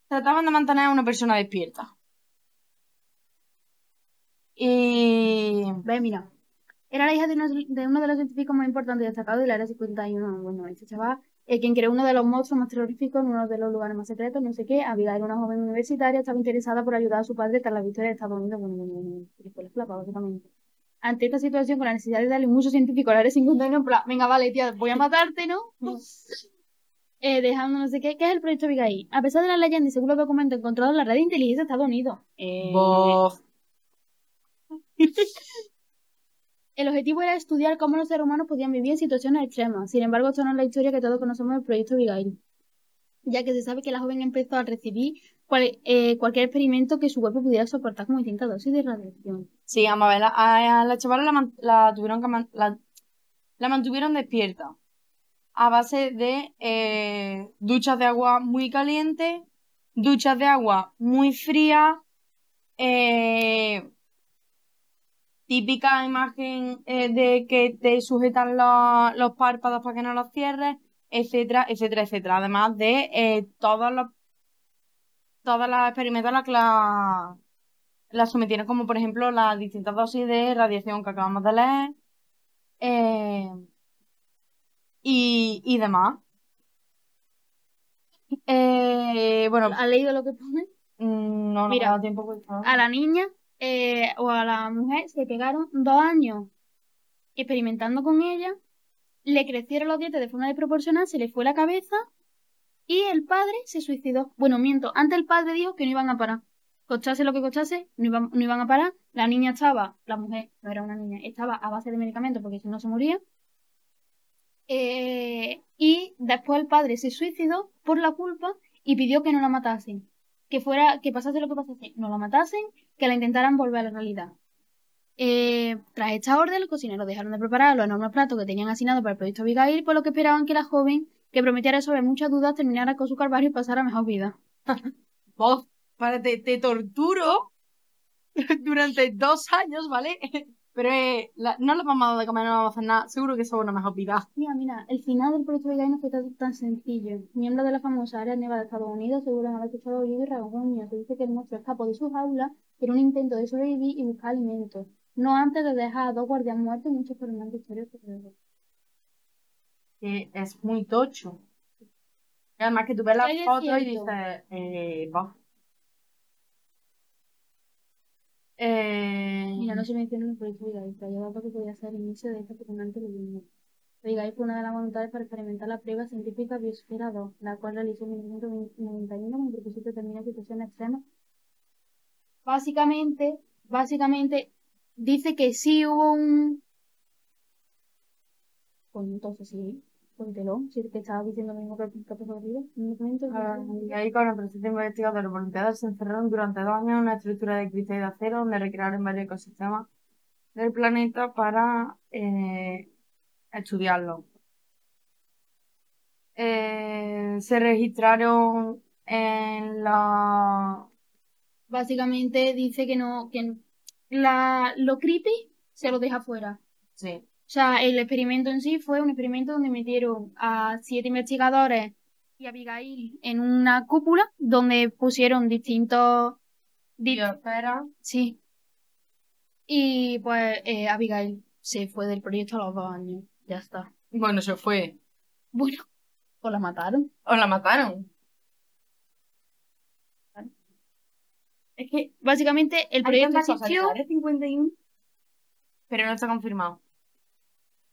Trataban de mantener a una persona despierta. Y. Ve, mira. Era la hija de uno de, uno de los científicos más importantes y destacados del Área 51. Bueno, este chaval, eh, quien creó uno de los monstruos más terroríficos en uno de los lugares más secretos, no sé qué. Abigail, una joven universitaria, estaba interesada por ayudar a su padre tras la victoria de Estados Unidos. Bueno, bueno, bueno, y fue la flapa, básicamente. Ante esta situación, con la necesidad de darle mucho científico al Área 51, en plan, venga, vale, tía, voy a matarte, ¿no? Eh, dejando no sé qué, ¿qué es el proyecto Abigail? A pesar de la leyenda y según los documentos encontrados en la red de inteligencia de Estados Unidos. Eh. El objetivo era estudiar cómo los seres humanos podían vivir en situaciones extremas. Sin embargo, esto no es la historia que todos conocemos del proyecto Abigail, ya que se sabe que la joven empezó a recibir eh, cualquier experimento que su cuerpo pudiera soportar como distintas dosis de radiación. Sí, vamos a ver, la- a, la chavala la, la tuvieron que la mantuvieron despierta a base de eh, duchas de agua muy caliente, duchas de agua muy fría, eh, típica imagen eh, de que te sujetan la- los párpados para que no los cierres, etcétera, etcétera, etcétera. Además de eh, todos los todas las experimentos a las que la, la sometieron, como por ejemplo las distintas dosis de radiación que acabamos de leer eh, y, y demás. Eh, bueno, ¿Has leído lo que pone? mm, no, no Mira, ha tiempo. pues. A la niña eh, o a la mujer se pegaron dos años experimentando con ella, le crecieron los dientes de forma desproporcional, se le fue la cabeza y el padre se suicidó. Bueno, miento, antes el padre dijo que no iban a parar. Costase lo que costase, no iban, no iban a parar. La niña estaba, la mujer, no era una niña, estaba a base de medicamentos porque si no se moría. Eh, y después el padre se suicidó por la culpa y pidió que no la matasen. Que fuera, que pasase lo que pasase, no la matasen, que la intentaran volver a la realidad. Eh, tras esta orden, los cocineros dejaron de preparar los enormes platos que tenían asignados para el proyecto Abigail, por lo que esperaban que la joven, que prometía resolver muchas dudas, terminara con su calvario y pasara mejor vida. Bof. para te torturo durante dos años, ¿vale? Pero eh, la- no les vamos a dar de comer, no vamos a hacer nada. Seguro que eso es una mejor vida. Mira, mira, el final del proyecto Abigail no fue tan, tan sencillo. Miembros de la famosa área nevada de Estados Unidos aseguran haber escuchado oído y rasguños. Se dice que el monstruo escapó de su jaula en un intento de sobrevivir y buscar alimentos. No antes de dejar a dos guardias muertos y muchos problemas alrededor. Que es muy tocho. Además que tú ves la foto y dices, eh, va. Eh, Mira, no se menciona en el proyecto pero hay datos que podría ser el inicio de esta fascinante leyenda. Abigail fue una de las voluntades para experimentar la prueba científica Biosfera 2, la cual realizó en 1991 con el propósito de determinar situaciones extremas. Básicamente, básicamente, dice que sí hubo un... Pues entonces sí, cuéntelo, si te estaba diciendo lo mismo que que ha pasado arriba. En un momento, Ah, Y ahí con el proceso investigado, los voluntarios se encerraron durante dos años en una estructura de cristal de acero donde recrearon varios ecosistemas del planeta para eh, estudiarlo. Eh, se registraron en la... Básicamente dice que no, que la, lo creepy se lo deja fuera. Sí, O sea, el experimento en sí fue un experimento donde metieron a siete investigadores y a Abigail en una cúpula donde pusieron distintos... di- biosfera. sí. Y pues eh, Abigail se fue del proyecto a los dos años. Ya está. Bueno, se fue. Bueno, pues la mataron. ¿O la mataron? Es que básicamente el proyecto existió. del Área 51, pero no está confirmado.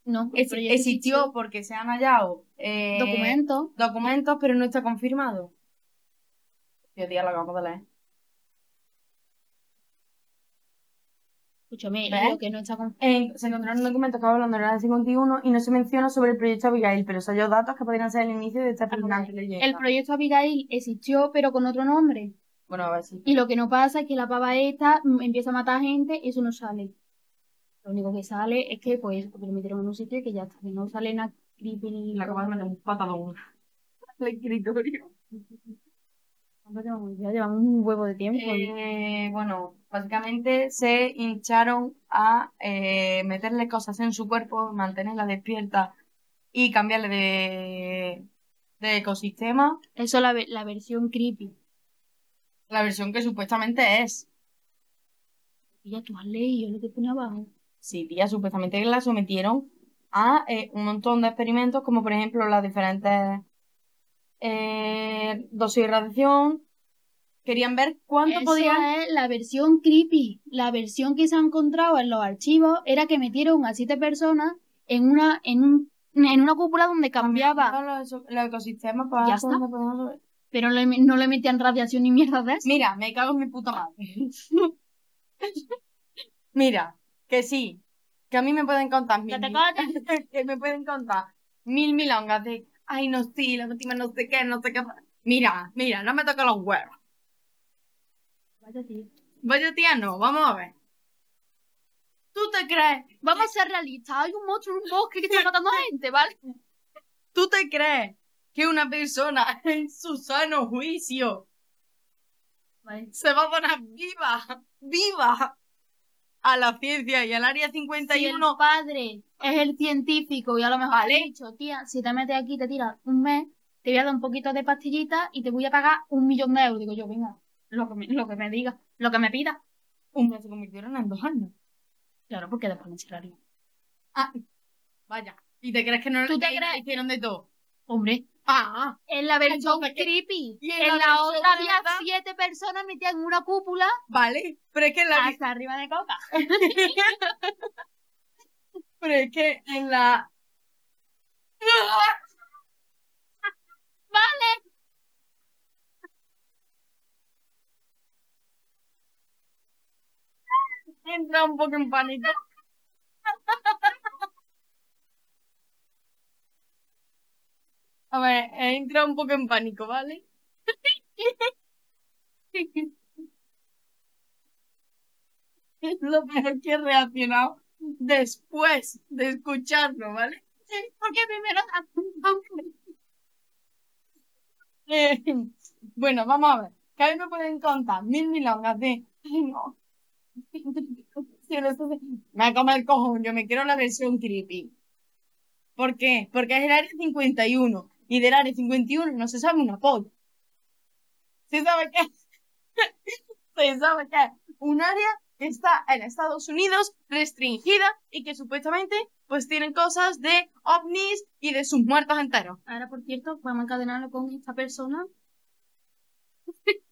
No, el Ex- proyecto existió porque se han hallado eh, documentos. documentos, pero no está confirmado. Yo día lo acabo de leer. Escúchame, lo que no está con... En- se encontraron documentos que hablan del Área 51 y no se menciona sobre el proyecto Abigail, pero se halló datos que podrían ser el inicio de esta fascinante leyenda. El proyecto Abigail existió, pero con otro nombre. Bueno, a ver si. Y lo que no pasa es que la pava esta empieza a matar gente y eso no sale. Lo único que sale es que, pues, lo metieron en un sitio que ya está, que no sale nada creepy ni... Le acabo de meter un patadón al escritorio. Ya llevamos un huevo de tiempo. Eh, bueno, básicamente se hincharon a eh, meterle cosas en su cuerpo, mantenerla despierta y cambiarle de, de ecosistema. Eso la, ve- la versión creepy. La versión que supuestamente es. Y ya tú has leído lo que pone abajo. Sí, tía, supuestamente la sometieron a eh, un montón de experimentos, como por ejemplo las diferentes eh, dosis de radiación. Querían ver cuánto Eso podían. es la versión creepy. La versión que se ha encontrado en los archivos era que metieron a siete personas en una, en un, en una cúpula donde cambiaba, Los, los ecosistemas para Ya está. pero le, no le metían radiación ni mierda de eso. Mira, me cago en mi puta madre. Mira, que sí, que a mí me pueden contar mil, Que te mil- que me pueden contar mil milongas de, ay, no, sí, la última no sé qué, no sé qué. Mira, mira, no me toca los huevos. Vaya tío. Vaya tía, no, vamos a ver. ¿Tú te crees? Vamos a ser realistas. Hay un monstruo en un bosque que está matando gente, ¿vale? ¿Tú te crees que una persona en su sano juicio Vale. se va a poner viva, viva a la ciencia y al área Si el 51? padre es el científico y a lo mejor ha dicho, tía, si te metes aquí te tiras un mes, te voy a dar un poquito de pastillita y te voy a pagar un millón de euros. Digo yo, venga, lo que me, lo que me diga, lo que me pida. Un mes se convirtieron en dos años. Claro, porque después me encerraría. Ah, vaya. ¿Y te crees que no ¿Tú te que crees? hicieron de todo? Hombre, Ah, en la versión creepy. ¿Y en En la otra había verdad? siete personas metidas en una cúpula vale. Pero es que en la, hasta arriba de coca. pero es que en la, Vale. entra un poco en pánico. A ver, entra un poco en pánico, ¿vale? Es lo peor que he reaccionado después de escucharlo, ¿vale? Porque primero bueno, vamos a ver. que a mí me pueden contar mil milongas de, ay no, me va a el cojón, yo me quiero la versión creepy. ¿Por qué? Porque es el área 51 y del área 51 no se sabe una polla. ¿Sí sabe qué? ¿Sí sabe qué? Un área que está en Estados Unidos restringida y que supuestamente pues tienen cosas de ovnis y de sus muertos enteros. Ahora, por cierto, vamos a encadenarlo con esta persona.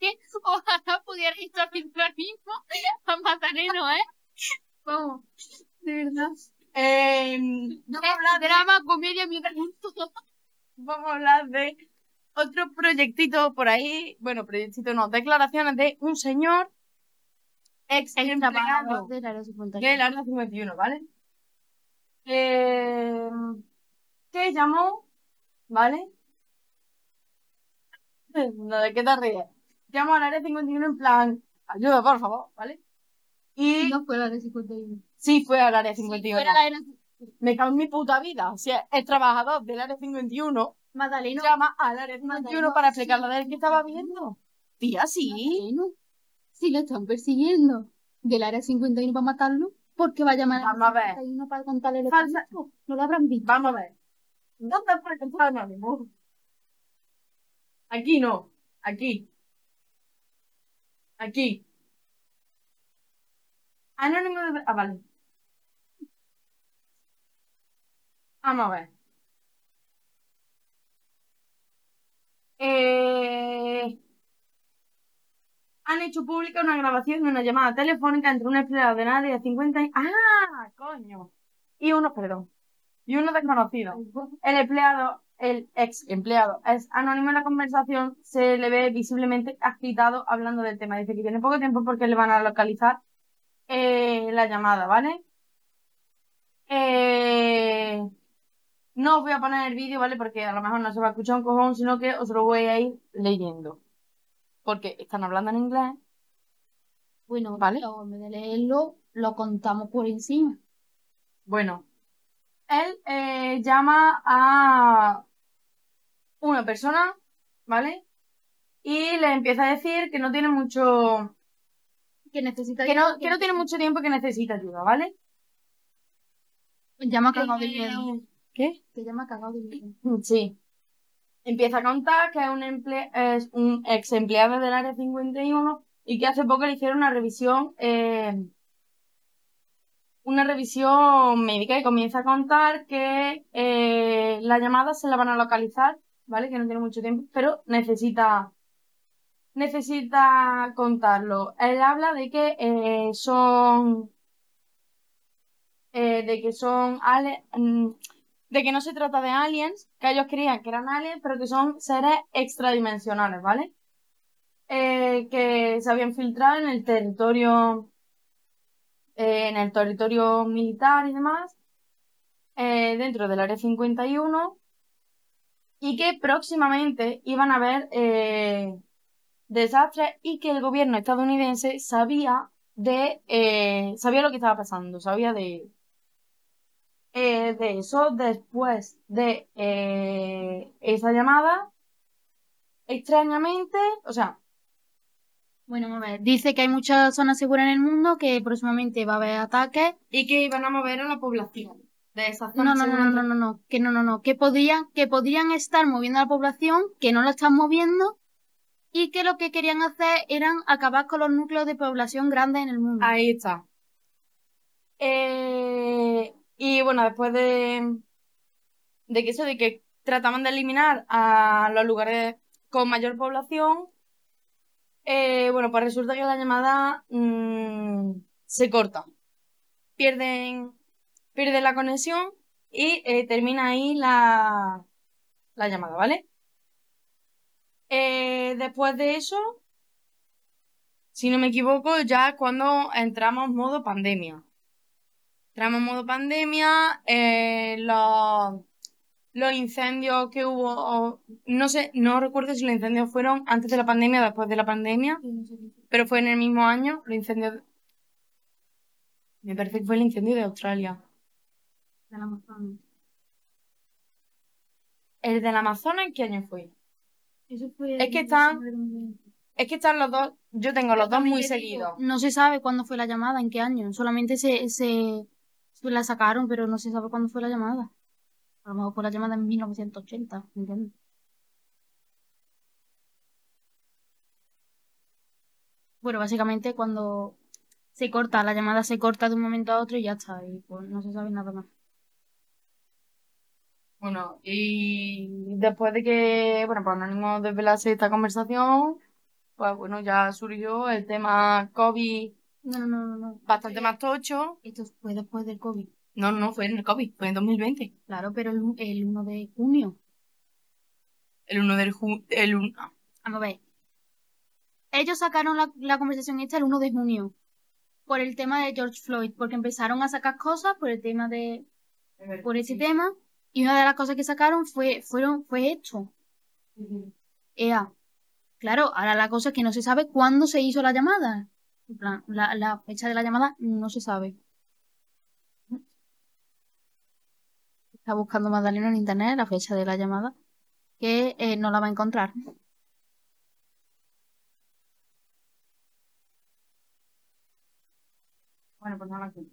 que ojalá pudiera ir a mismo a Matareno, ¿eh? Vamos, de verdad. Eh, vamos a hablar de drama, comedia, mientras Vamos a hablar de otro proyectito por ahí, bueno, proyectito no, declaraciones de un señor ex empleado del área 51. Del área 51, ¿vale? Eh, que llamó, ¿vale? ¿De qué te ríes? Llamó al área 51 en plan, ayuda, por favor, ¿vale? Y... No fue al área 51. Sí, fue al área 51. Sí, fue Me cago en mi puta vida. O sea, el trabajador del área 51 Magdaleno. llama al área 51 para explicarle de él que estaba viendo. Tía, sí. Si lo están persiguiendo del área 51 para matarlo, ¿por qué va a llamar al área 51 para contarle lo Falsa. No lo habrán visto. Vamos a ver. ¿Dónde fue que estaba anónimo? Aquí no. Aquí. Aquí. Anónimo de... Ah, vale. Vamos a ver. Eh, han hecho pública una grabación de una llamada telefónica entre un empleado de área 50 y... ¡Ah! ¡Coño! Y uno, perdón. Y uno desconocido. El empleado, el ex empleado, es anónimo en la conversación, se le ve visiblemente agitado hablando del tema. Dice que tiene poco tiempo porque le van a localizar eh, la llamada, ¿vale? Eh, no os voy a poner el vídeo, ¿vale? Porque a lo mejor no se va a escuchar un cojón, sino que os lo voy a ir leyendo. Porque están hablando en inglés. Bueno, ¿Vale? en vez de leerlo, lo contamos por encima. Bueno, él eh, llama a una persona, ¿vale? Y le empieza a decir que no tiene mucho... Que necesita Que no, que no tiene mucho tiempo y que necesita ayuda, ¿vale? Llama. Eh, ¿Qué? Se llama cagado de miedo. Sí. Empieza a contar que es un, emple es un ex empleado del área 51 y que hace poco le hicieron una revisión, eh, una revisión médica y comienza a contar que eh, la llamada se la van a localizar, ¿vale? Que no tiene mucho tiempo, pero necesita, necesita contarlo. Él habla de que eh, son, eh, de que son ale- mm, de que no se trata de aliens, que ellos creían que eran aliens, pero que son seres extradimensionales, ¿vale? Eh, que se habían filtrado en el territorio, eh, en el territorio militar y demás, eh, dentro del área 51, y que próximamente iban a haber desastres y que el gobierno estadounidense sabía de, sabía lo que estaba pasando, sabía de, eh, de eso después de eh, esa llamada, extrañamente, o sea, Bueno, a ver. Dice que hay muchas zonas seguras en el mundo, que próximamente va a haber ataques. y que iban a mover a la población de esa No, zona. no, no, no, no, no, no, que no, no, no, que podrían, que podrían estar moviendo a la población, que no la están moviendo, y que lo que querían hacer eran acabar con los núcleos de población grandes en el mundo. Ahí está. Eh, y bueno, después de, de que eso, de que trataban de eliminar a los lugares con mayor población, eh, bueno, pues resulta que la llamada mm, se corta. Pierden, pierden la conexión y eh, termina ahí la, la llamada, ¿vale? Eh, después de eso, si no me equivoco, ya cuando entramos modo pandemia. Entramos modo pandemia, eh, los, los incendios que hubo, o- no sé, no recuerdo si los incendios fueron antes de la pandemia o después de la pandemia, pero fue en el mismo año, los incendios, me parece que fue el incendio de Australia. Del Amazonas. ¿El del Amazonas en qué año fue? Eso fue Es que están- 19 de 2020. Es que están los dos, yo tengo los dos muy seguidos. No se sabe cuándo fue la llamada, en qué año. Solamente se, se la sacaron, pero no se sabe cuándo fue la llamada. A lo mejor fue la llamada en 1980, ¿entiendes? Bueno, básicamente cuando se corta, la llamada se corta de un momento a otro y ya está. Y pues no se sabe nada más. Bueno, y después de que, bueno, pues Anónimo desvelase esta conversación, pues bueno, ya surgió el tema COVID No, no, no, no. bastante más tocho. Esto fue después del COVID. No, no fue en el COVID, fue en 2020. Claro, pero el, el 1 de junio. El 1 del ju el un- ah, Vamos a ver. Ellos sacaron la, la conversación esta el 1 de junio. Por el tema de George Floyd. Porque empezaron a sacar cosas por el tema de. por ese tema. Y una de las cosas que sacaron fue, fueron, fue esto. Ea. Claro, ahora la cosa es que no se sabe cuándo se hizo la llamada. En plan, la, la fecha de la llamada no se sabe. Está buscando Magdalena en internet la fecha de la llamada. Que eh, no la va a encontrar. Bueno, pues nada, aquí.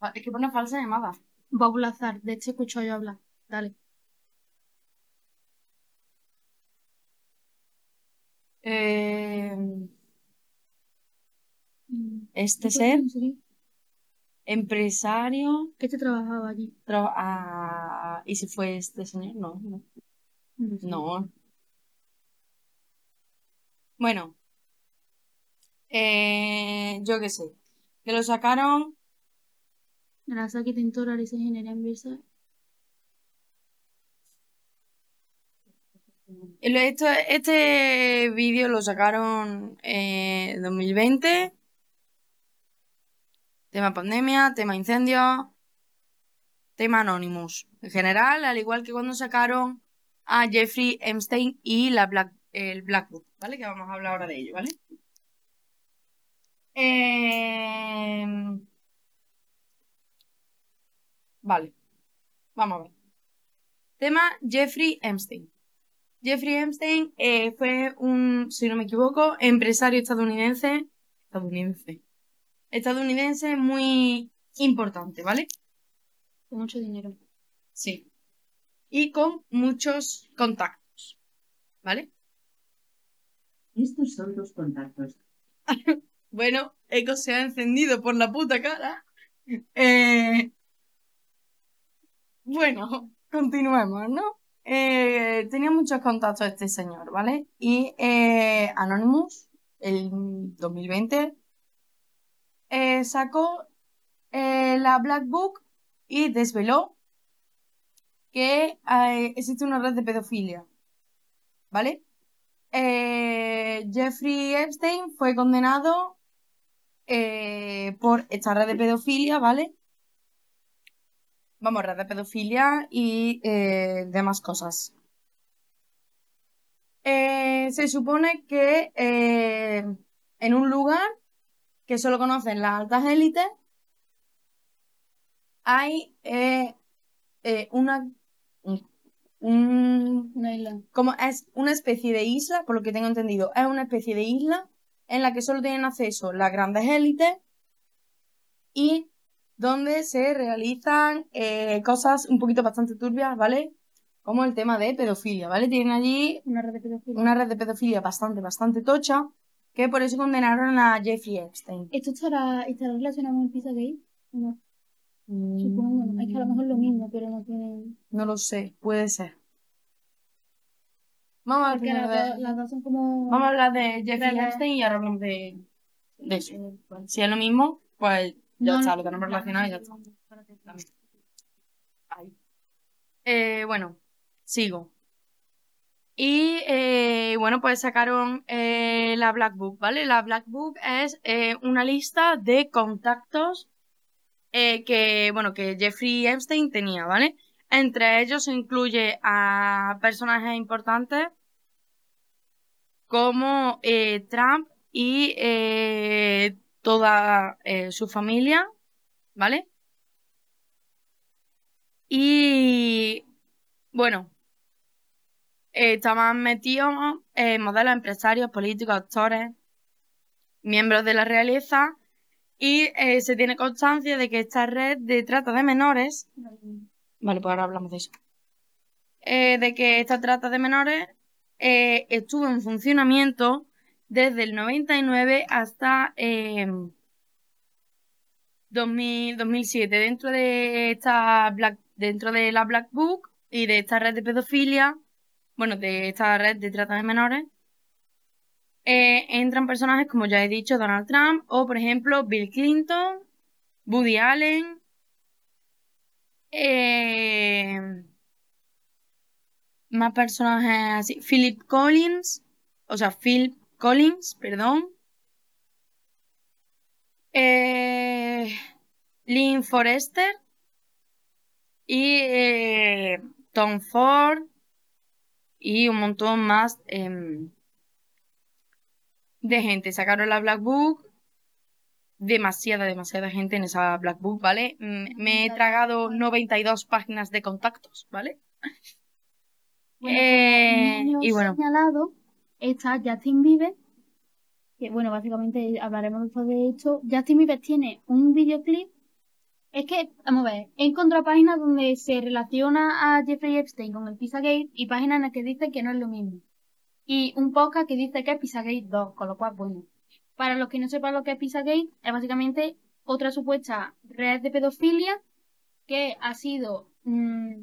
Fa- Es que pone falsa llamada. Bob Lazar, de este escucho yo hablar. Dale. Eh, este ¿Qué ser, empresario, ¿Qué te trabajaba allí? tra- ah, ¿y si fue este señor? No, no. No. Bueno, eh, yo qué sé. Que lo sacaron. Narasaki Tentora ingeniería inversa. Esto- este vídeo lo sacaron en 2020. Tema pandemia, tema incendios, tema Anonymous. En general, al igual que cuando sacaron a Jeffrey Epstein y la el Black ¿vale? Que vamos a hablar ahora de ello, ¿vale? Eh, Vale, vamos a ver. Tema Jeffrey Epstein. Jeffrey Epstein eh, fue un, si no me equivoco, empresario estadounidense, estadounidense, estadounidense muy importante, ¿vale? Con mucho dinero. Sí. Y con muchos contactos, ¿vale? Estos son tus contactos. Bueno, Eco se ha encendido por la puta cara. Eh, bueno, continuemos, ¿no? Eh, tenía muchos contactos este señor, ¿vale? Y eh, Anonymous, el 2020, eh, sacó la Black Book y desveló que existe una red de pedofilia, ¿vale? Jeffrey Epstein fue condenado por esta red de pedofilia, ¿vale? Vamos, red de pedofilia y eh, demás cosas. Eh, se supone que eh, en un lugar que solo conocen las altas élites hay una un- un- Una isla. como es una especie de isla, por lo que tengo entendido, es una especie de isla en la que solo tienen acceso las grandes élites y donde se realizan eh, cosas un poquito bastante turbias, ¿vale? Como el tema de pedofilia, ¿vale? Tienen allí Una red de pedofilia. una red de pedofilia bastante, bastante tocha, que por eso condenaron a Jeffrey Epstein. ¿Esto estará, estará relacionado con el pizza gay? ¿O No, supongo. no. Es que a lo mejor es lo mismo, pero no tiene. No lo sé, puede ser. Vamos a, hablar de, las dos son como. vamos a hablar de Jeffrey. Epstein y ahora hablamos de, de eso. Eh. Si es lo mismo, pues ya No, está, lo tenemos relacionado y ya está. Eh, bueno, sigo. Y eh, bueno, pues sacaron eh, la Black Book, ¿vale? La Black Book es eh, una lista de contactos eh, que, bueno, que Jeffrey Epstein tenía, ¿vale? Entre ellos se incluye a personajes importantes como eh, Trump y eh, toda eh, su familia, ¿vale? Y Bueno, eh, estaban metidos eh, modelos, empresarios, políticos, actores, miembros de la realeza y eh, se tiene constancia de que esta red de trata de menores, vale, pues ahora hablamos de eso, Eh, de que esta trata de menores estuvo en funcionamiento desde el 99 hasta eh, 2000, 2007 dentro de esta Black, dentro de la Black Book y de esta red de pedofilia, bueno, de esta red de trata de menores, eh, entran personajes como ya he dicho, Donald Trump o por ejemplo Bill Clinton, Woody Allen, eh, más personajes así, Philip Collins, o sea, Phil Collins, perdón. Eh, Lynn Forrester y eh, Tom Ford y un montón más em, de gente. Sacaron la Black Book. Demasiada, demasiada gente en esa Black Book, ¿vale? Me he tragado 92 páginas de contactos, ¿vale? Bueno, Eh, y bueno. señalado está Justin Bieber, que bueno, básicamente hablaremos después de esto. Justin Bieber tiene un videoclip. Es que, vamos a ver, he encontrado páginas donde se relaciona a Jeffrey Epstein con el Pizzagate y páginas en las que dicen que no es lo mismo. Y un podcast que dice que es Pizzagate 2, con lo cual, bueno. Para los que no sepan lo que es Pizzagate, es básicamente otra supuesta red de pedofilia que ha sido... mm,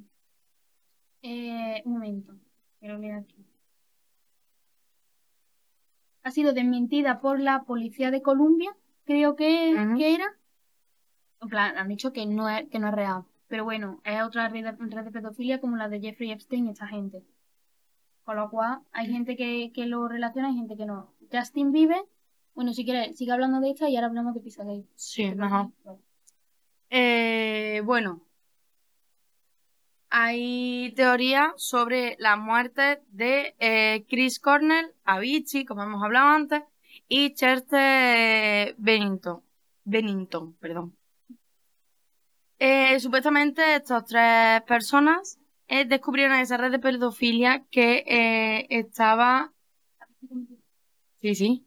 eh, un momento, quiero leer aquí. Ha sido desmentida por la policía de Colombia, creo que, que era. En plan, han dicho que no es, que no es real. Pero bueno, es otra red de, red de pedofilia como la de Jeffrey Epstein y esta gente. Con lo cual, hay gente que, que lo relaciona y gente que no. Justin Bieber, bueno, si quieres, sigue hablando de esta y ahora hablamos de Pizzagate. Sí, mejor. Eh, bueno, hay teorías sobre la muerte de eh, Chris Cornell, Avicii, como hemos hablado antes, y Chester Bennington. Bennington, perdón. Eh, supuestamente estas tres personas eh, descubrieron esa red de pedofilia que eh, estaba... Sí, sí.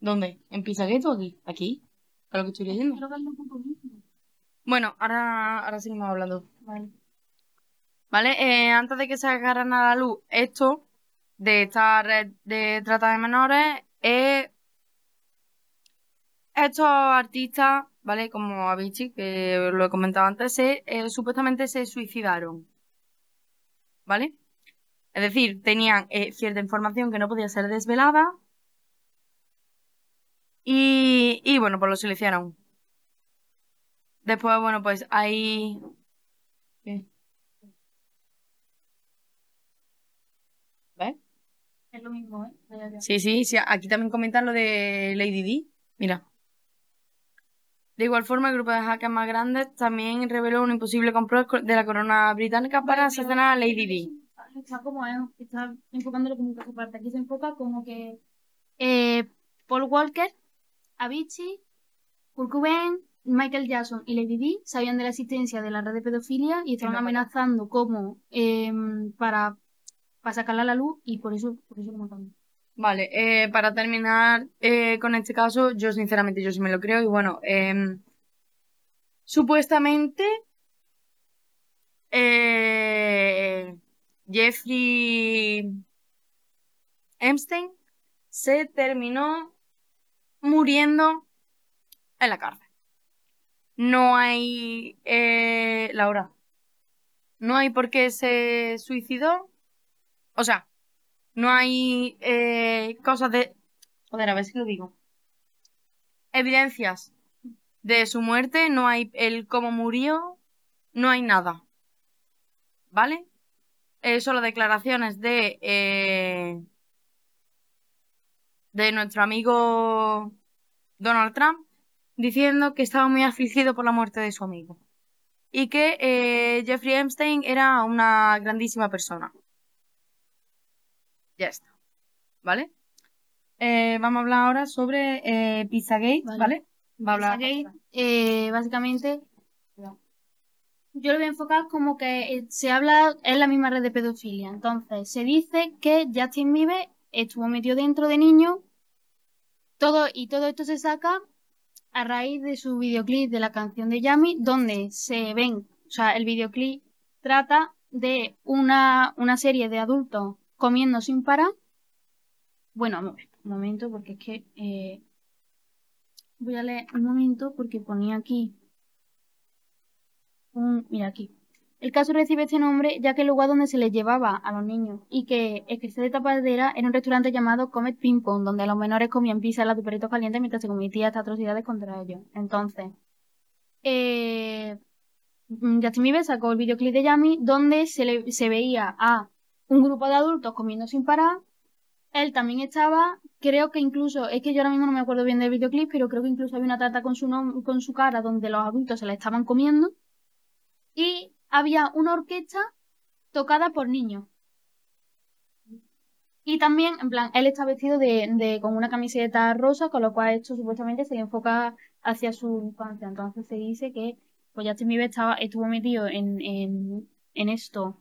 ¿Dónde? ¿En Pizzagate o aquí? ¿Aquí? ¿A lo que estoy leyendo? Bueno, ahora, ahora seguimos hablando. Vale. ¿Vale? Eh, antes de que se agarran a la luz esto de esta red de trata de menores, estos artistas, ¿vale? Como Avicii, que lo he comentado antes, eh, supuestamente se suicidaron. ¿Vale? Es decir, tenían eh, cierta información que no podía ser desvelada. Y, y bueno, pues lo silenciaron. Después, bueno, pues hay... ¿Qué? ¿Ves? Es lo mismo, ¿eh? Sí, sí, sí. Aquí también comentan lo de Lady D. Mira. De igual forma, el grupo de hackers más grandes también reveló un imposible complot co- de la corona británica para asesinar a Lady D. Está como es, está enfocándolo como un caso aparte. Aquí se enfoca como que eh, Paul Walker, Avicii, Kurt Cobain, Michael Jackson y Lady Di sabían de la existencia de la red de pedofilia y estaban amenazando como em, para, para sacarla a la luz y por eso, por eso lo mataron. Vale, eh, para terminar eh, con este caso, yo sinceramente yo sí me lo creo y bueno, em, supuestamente eh, Jeffrey Epstein se terminó muriendo en la cárcel. No hay, Laura, no hay por qué se suicidó. O sea, no hay eh, cosas de... Joder, a ver si lo digo. Evidencias de su muerte, no hay el cómo murió, no hay nada. ¿Vale? Eh, solo declaraciones de... eh, de nuestro amigo Donald Trump diciendo que estaba muy afligido por la muerte de su amigo. Y que Jeffrey Epstein era una grandísima persona. Ya está. ¿Vale? Eh, vamos a hablar ahora sobre eh, Pizzagate, Vale. ¿vale? Va a hablar. Pizzagate, eh, básicamente, Yo lo voy a enfocar como que se habla, es la misma red de pedofilia. Entonces, se dice que Justin Bieber estuvo metido dentro de niño. Todo, y todo esto se saca a raíz de su videoclip de la canción de Yami, donde se ven, o sea, el videoclip trata de una, una serie de adultos comiendo sin parar. Bueno, un momento, porque es que eh, voy a leer un momento porque ponía aquí un, mira aquí. El caso recibe este nombre ya que el lugar donde se les llevaba a los niños y que ejerce de tapadera era un restaurante llamado Comet Ping Pong, donde los menores comían pizza y los perritos calientes mientras se cometían estas atrocidades contra ellos. Entonces, eh, sacó el videoclip de Yami donde se, le, se veía a un grupo de adultos comiendo sin parar. Él también estaba, creo que incluso, es que yo ahora mismo no me acuerdo bien del videoclip, pero creo que incluso había una tarta con su, con su cara donde los adultos se la estaban comiendo. Y había una orquesta tocada por niños. Y también, en plan, él está vestido de, de- con una camiseta rosa, con lo cual esto supuestamente se enfoca hacia su infancia. Entonces se dice que pues Justin Bieber estaba, estuvo metido en, en, en esto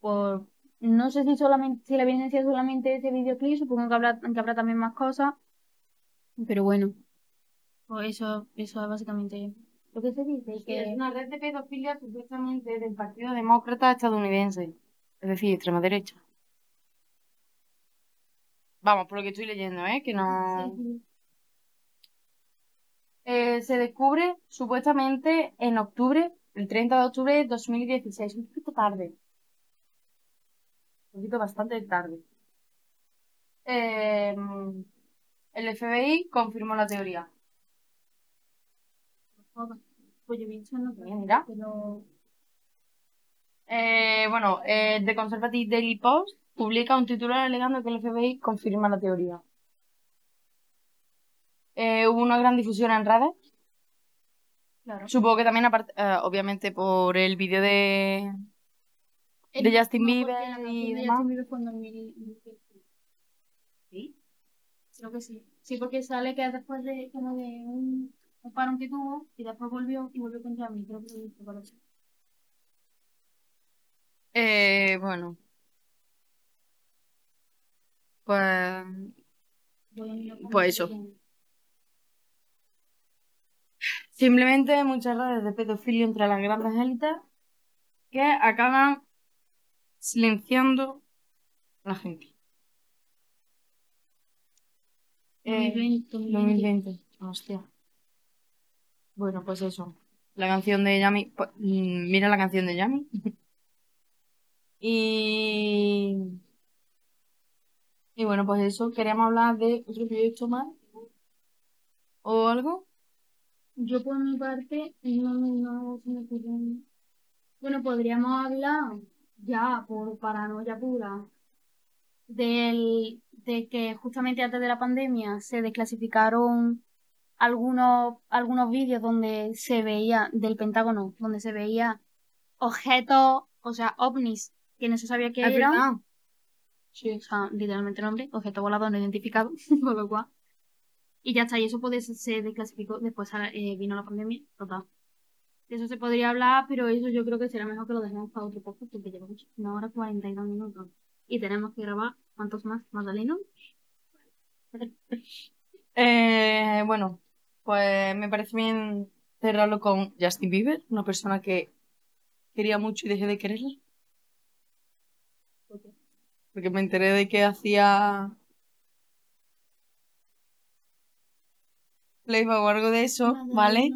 por, no sé si solamente, si la evidencia es solamente ese videoclip, supongo que habrá, que habrá también más cosas. Pero bueno, pues eso, eso es básicamente lo que se dice. y Que es Que, una red de pedofilia supuestamente del Partido Demócrata estadounidense. Es decir, extrema derecha. Vamos, por lo que estoy leyendo, ¿eh? Que no... Eh, se descubre supuestamente en octubre, el 30 de octubre de 2016. Un poquito tarde. Un poquito bastante tarde. Eh, el FBI confirmó la teoría. Mira. Eh, bueno, eh, The Conservative Daily Post publica un titular alegando que el FBI confirma la teoría. Eh, hubo una gran difusión en redes. claro. Supongo que también, aparte, eh, obviamente, por el vídeo de, de Justin Bieber y de. Justin Bieber fue en 2015. ¿Sí? Creo que sí. Sí, porque sale que después de como de un, un parón que tuvo y después volvió y volvió contra mí. Creo que lo hizo para eso. Eh, bueno. Pues Pues eso. simplemente muchas redes de pedofilia entre las grandes élites que acaban silenciando a la gente. Eh, 2020, 2020. Hostia. Bueno, pues eso. La canción de Yami. pues, mm, mira la canción de Yami. y. Y bueno, pues eso. Queríamos hablar de otro proyecto más. ¿O algo? Yo por mi parte no, no se me ocurre. Bueno, podríamos hablar ya por paranoia pura del, de que justamente antes de la pandemia se desclasificaron algunos, algunos vídeos donde se veía del Pentágono, donde se veía objetos, o sea, ovnis, que no se sabía qué eran. verdad. O sea, literalmente nombre, objeto volador no identificado, con lo cual. Y ya está, y eso puede, se desclasificó, después eh, vino la pandemia, total. De eso se podría hablar, pero eso yo creo que será mejor que lo dejemos para otro podcast, porque llevamos una hora 42 minutos. Y tenemos que grabar, ¿cuántos más? ¿Magdaleno? Eh, bueno, pues me parece bien cerrarlo con Justin Bieber, una persona que quería mucho y dejé de quererla. Porque me enteré de que hacía playback o algo de eso, ¿vale?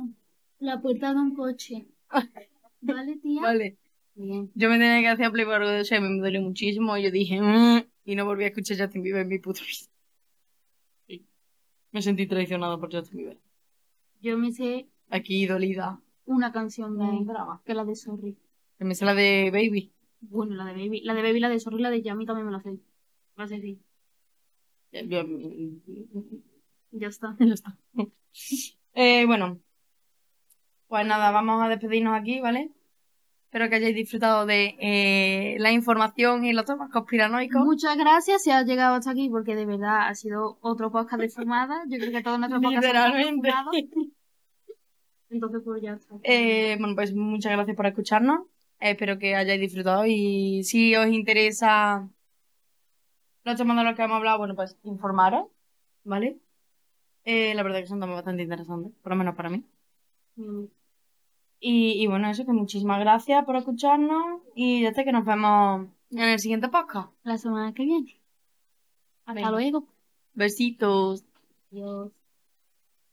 La puerta de un coche. ¿Vale, tía? Vale. Bien. Yo me tenía que hacer o algo de eso y me dolió muchísimo. Y yo dije, "Mm", y no volví a escuchar Justin Bieber en mi puta vida. Sí. Me sentí traicionado por Justin Bieber. Yo me sé Aquí dolida. una canción de Mm. él, que es la de Sorry. Que me sé la de Baby. Bueno, la de Baby, la de Baby, la de Sorry, la de Yami también me la sé. La sé, sí. Ya, ya- Ya está. ya está. Eh, bueno, pues nada, vamos a despedirnos aquí, ¿vale? Espero que hayáis disfrutado de eh, la información y los temas conspiranoicos. Muchas gracias si has llegado hasta aquí, porque de verdad ha sido otro podcast de fumada. Yo creo que todos nuestros podcasts Literalmente. Entonces, pues ya está. Eh, bueno, pues muchas gracias por escucharnos. Eh, espero que hayáis disfrutado y si os interesa los temas de los que hemos hablado, bueno, pues informaros, ¿vale? Eh, la verdad que son temas bastante interesantes, por lo menos para mí. Mm. Y, y bueno, eso que muchísimas gracias por escucharnos y ya está que nos vemos en el siguiente podcast. La semana que viene. Hasta Venga. luego. Besitos. Adiós.